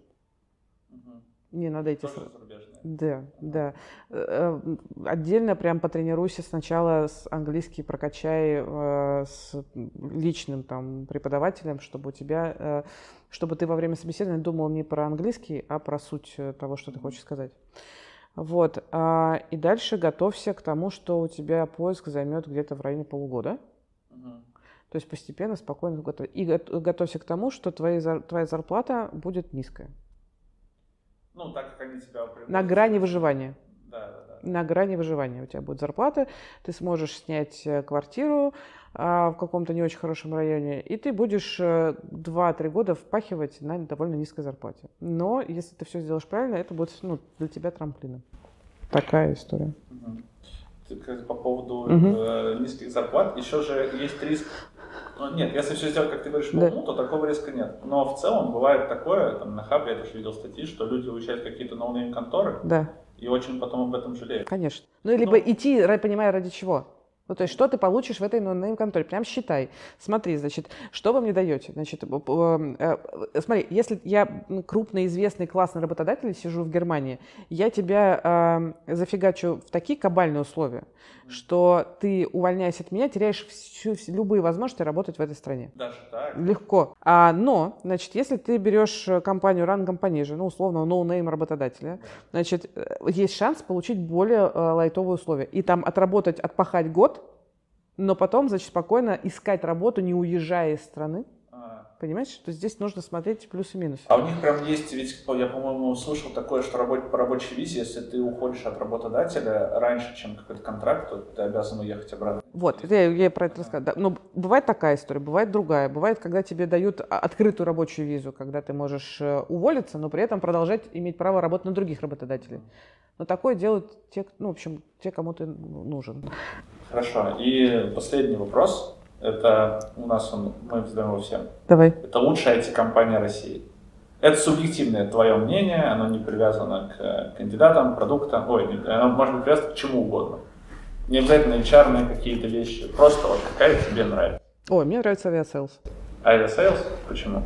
Speaker 4: Не надо идти...
Speaker 3: Зарубежные.
Speaker 4: Да, да. Э, э, отдельно прям потренируйся сначала с английский прокачай э, с личным там преподавателем, чтобы у тебя, чтобы ты во время собеседования думал не про английский, а про суть того, что ты хочешь сказать. Вот. А, и дальше готовься к тому, что у тебя поиск займет где-то в районе полугода. Угу. То есть постепенно, спокойно готовь. И готовься к тому, что твоя зарплата будет низкая.
Speaker 3: Ну, так как они тебя
Speaker 4: На грани выживания.
Speaker 3: Да, да, да.
Speaker 4: На грани выживания у тебя будет зарплата, ты сможешь снять э, квартиру а, в каком-то не очень хорошем районе, и ты будешь 2-3 э, года впахивать на довольно низкой зарплате. Но если ты все сделаешь правильно, это будет ну, для тебя трамплином. Такая история.
Speaker 3: Угу. По поводу э, низких зарплат, еще же есть риск ну, нет, если все сделать, как ты говоришь, по да. то такого риска нет. Но в целом бывает такое, там на Хабре я даже видел статьи, что люди уезжают в какие-то no-name конторы
Speaker 4: да.
Speaker 3: и очень потом об этом жалеют.
Speaker 4: Конечно. Ну, либо ну, идти, понимая, ради чего. Ну, то есть, что ты получишь в этой no-name конторе? Прям считай. Смотри, значит, что вы мне даете? Значит, э, э, смотри, если я крупный, известный, классный работодатель, сижу в Германии, я тебя э, зафигачу в такие кабальные условия, что ты, увольняясь от меня, теряешь всю, любые возможности работать в этой стране.
Speaker 3: Даже так?
Speaker 4: Легко. А, но, значит, если ты берешь компанию рангом пониже, ну, условно, no-name работодателя, значит, э, есть шанс получить более э, лайтовые условия. И там отработать, отпахать год, но потом, значит, спокойно искать работу, не уезжая из страны. А. Понимаешь, что здесь нужно смотреть плюсы и минусы.
Speaker 3: А у них прям есть, ведь я, по-моему, слышал такое, что работать по рабочей визе, если ты уходишь от работодателя раньше, чем какой-то контракт, то ты обязан уехать обратно.
Speaker 4: Вот, я, я про это рассказываю. Да. Но бывает такая история, бывает другая. Бывает, когда тебе дают открытую рабочую визу, когда ты можешь э, уволиться, но при этом продолжать иметь право работать на других работодателей. Но такое делают те, ну, в общем, те, кому ты нужен.
Speaker 3: Хорошо. И последний вопрос. Это у нас он, мы вздаем его всем.
Speaker 4: Давай.
Speaker 3: Это лучшая IT-компания России. Это субъективное твое мнение, оно не привязано к кандидатам, продуктам, ой, оно может быть привязано к чему угодно. Не обязательно HR какие-то вещи, просто вот какая тебе нравится.
Speaker 4: Ой, мне нравится Aviasales.
Speaker 3: Aviasales? Почему?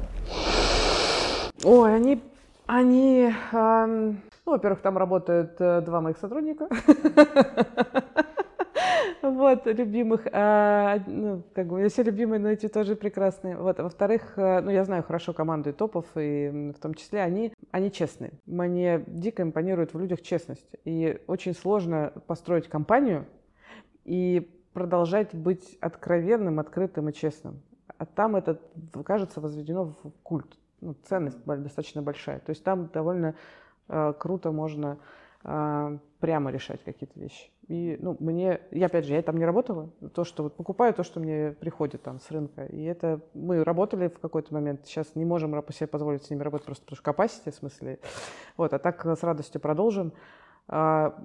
Speaker 4: Ой, они, они, эм, ну, во-первых, там работают э, два моих сотрудника. (laughs) Вот, любимых. А, ну, как бы, все любимые, но эти тоже прекрасные. Вот, во-вторых, э, ну, я знаю хорошо команду и топов, и в том числе они, они честные. Мне дико импонирует в людях честность. И очень сложно построить компанию и продолжать быть откровенным, открытым и честным. А там это, кажется, возведено в культ. Ну, ценность достаточно большая. То есть там довольно э, круто можно э, прямо решать какие-то вещи. И, ну, мне, я опять же, я там не работала, то, что вот покупаю то, что мне приходит там с рынка. И это мы работали в какой-то момент, сейчас не можем себе позволить с ними работать просто потому что capacity, в смысле. Вот, а так с радостью продолжим. А,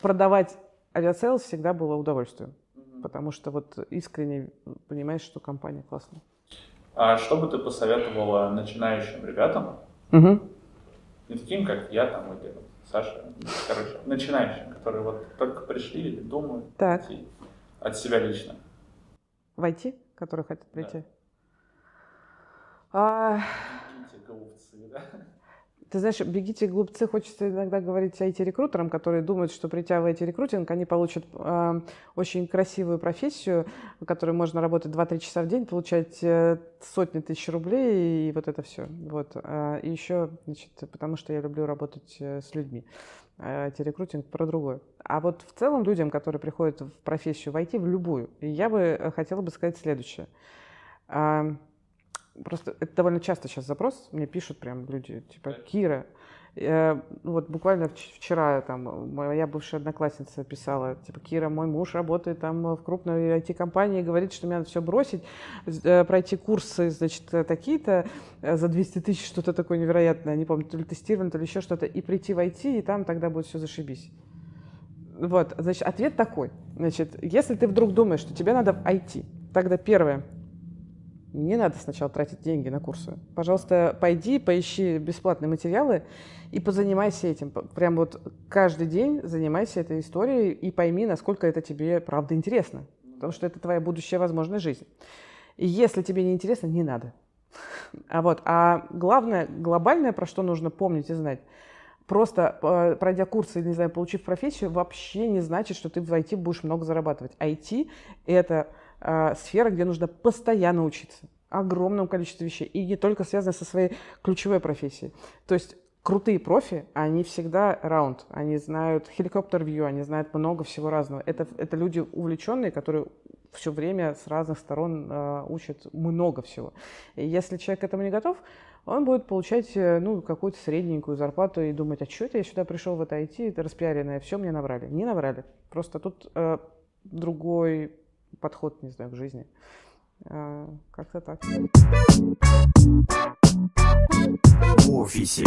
Speaker 4: продавать Aviasales всегда было удовольствием, потому что вот искренне понимаешь, что компания классная.
Speaker 3: А что бы ты посоветовала начинающим ребятам,
Speaker 4: угу.
Speaker 3: не таким, как я там или Саша, короче, начинающим, которые вот только пришли или думают
Speaker 4: так.
Speaker 3: идти от себя лично?
Speaker 4: В IT, которые хотят прийти?
Speaker 3: Да. А... Голубцы, да?
Speaker 4: Ты знаешь, бегите глупцы, хочется иногда говорить IT-рекрутерам, которые думают, что придя в IT-рекрутинг, они получат э, очень красивую профессию, в которой можно работать 2-3 часа в день, получать э, сотни тысяч рублей и вот это все. Вот. Э, и еще, значит, потому что я люблю работать э, с людьми. Э, IT-рекрутинг про другое. А вот в целом людям, которые приходят в профессию в IT, в любую, я бы э, хотела бы сказать следующее. Просто это довольно часто сейчас запрос, мне пишут прям люди, типа, Кира, э, вот буквально вчера там моя бывшая одноклассница писала, типа, Кира, мой муж работает там в крупной IT-компании, говорит, что мне надо все бросить, э, пройти курсы, значит, такие-то э, за 200 тысяч, что-то такое невероятное, не помню, то ли тестирование, то ли еще что-то, и прийти в IT, и там тогда будет все зашибись. Вот, значит, ответ такой. Значит, если ты вдруг думаешь, что тебе надо в IT, тогда первое, не надо сначала тратить деньги на курсы. Пожалуйста, пойди, поищи бесплатные материалы и позанимайся этим. Прям вот каждый день занимайся этой историей и пойми, насколько это тебе правда интересно. Потому что это твоя будущая возможная жизнь. И если тебе не интересно, не надо. А вот, а главное, глобальное, про что нужно помнить и знать, просто э, пройдя курсы не знаю, получив профессию, вообще не значит, что ты в IT будешь много зарабатывать. IT — это э, сфера, где нужно постоянно учиться огромном количестве вещей, и не только связано со своей ключевой профессией. То есть крутые профи, они всегда раунд, они знают хеликоптер-вью, они знают много всего разного. Это, это люди увлеченные, которые все время с разных сторон э, учат много всего. И если человек к этому не готов, он будет получать э, ну, какую-то средненькую зарплату и думать, а что это я сюда пришел в это IT, это распиаренное, все мне набрали. Не набрали. Просто тут э, другой подход, не знаю, к жизни. А, как-то так. В офисе.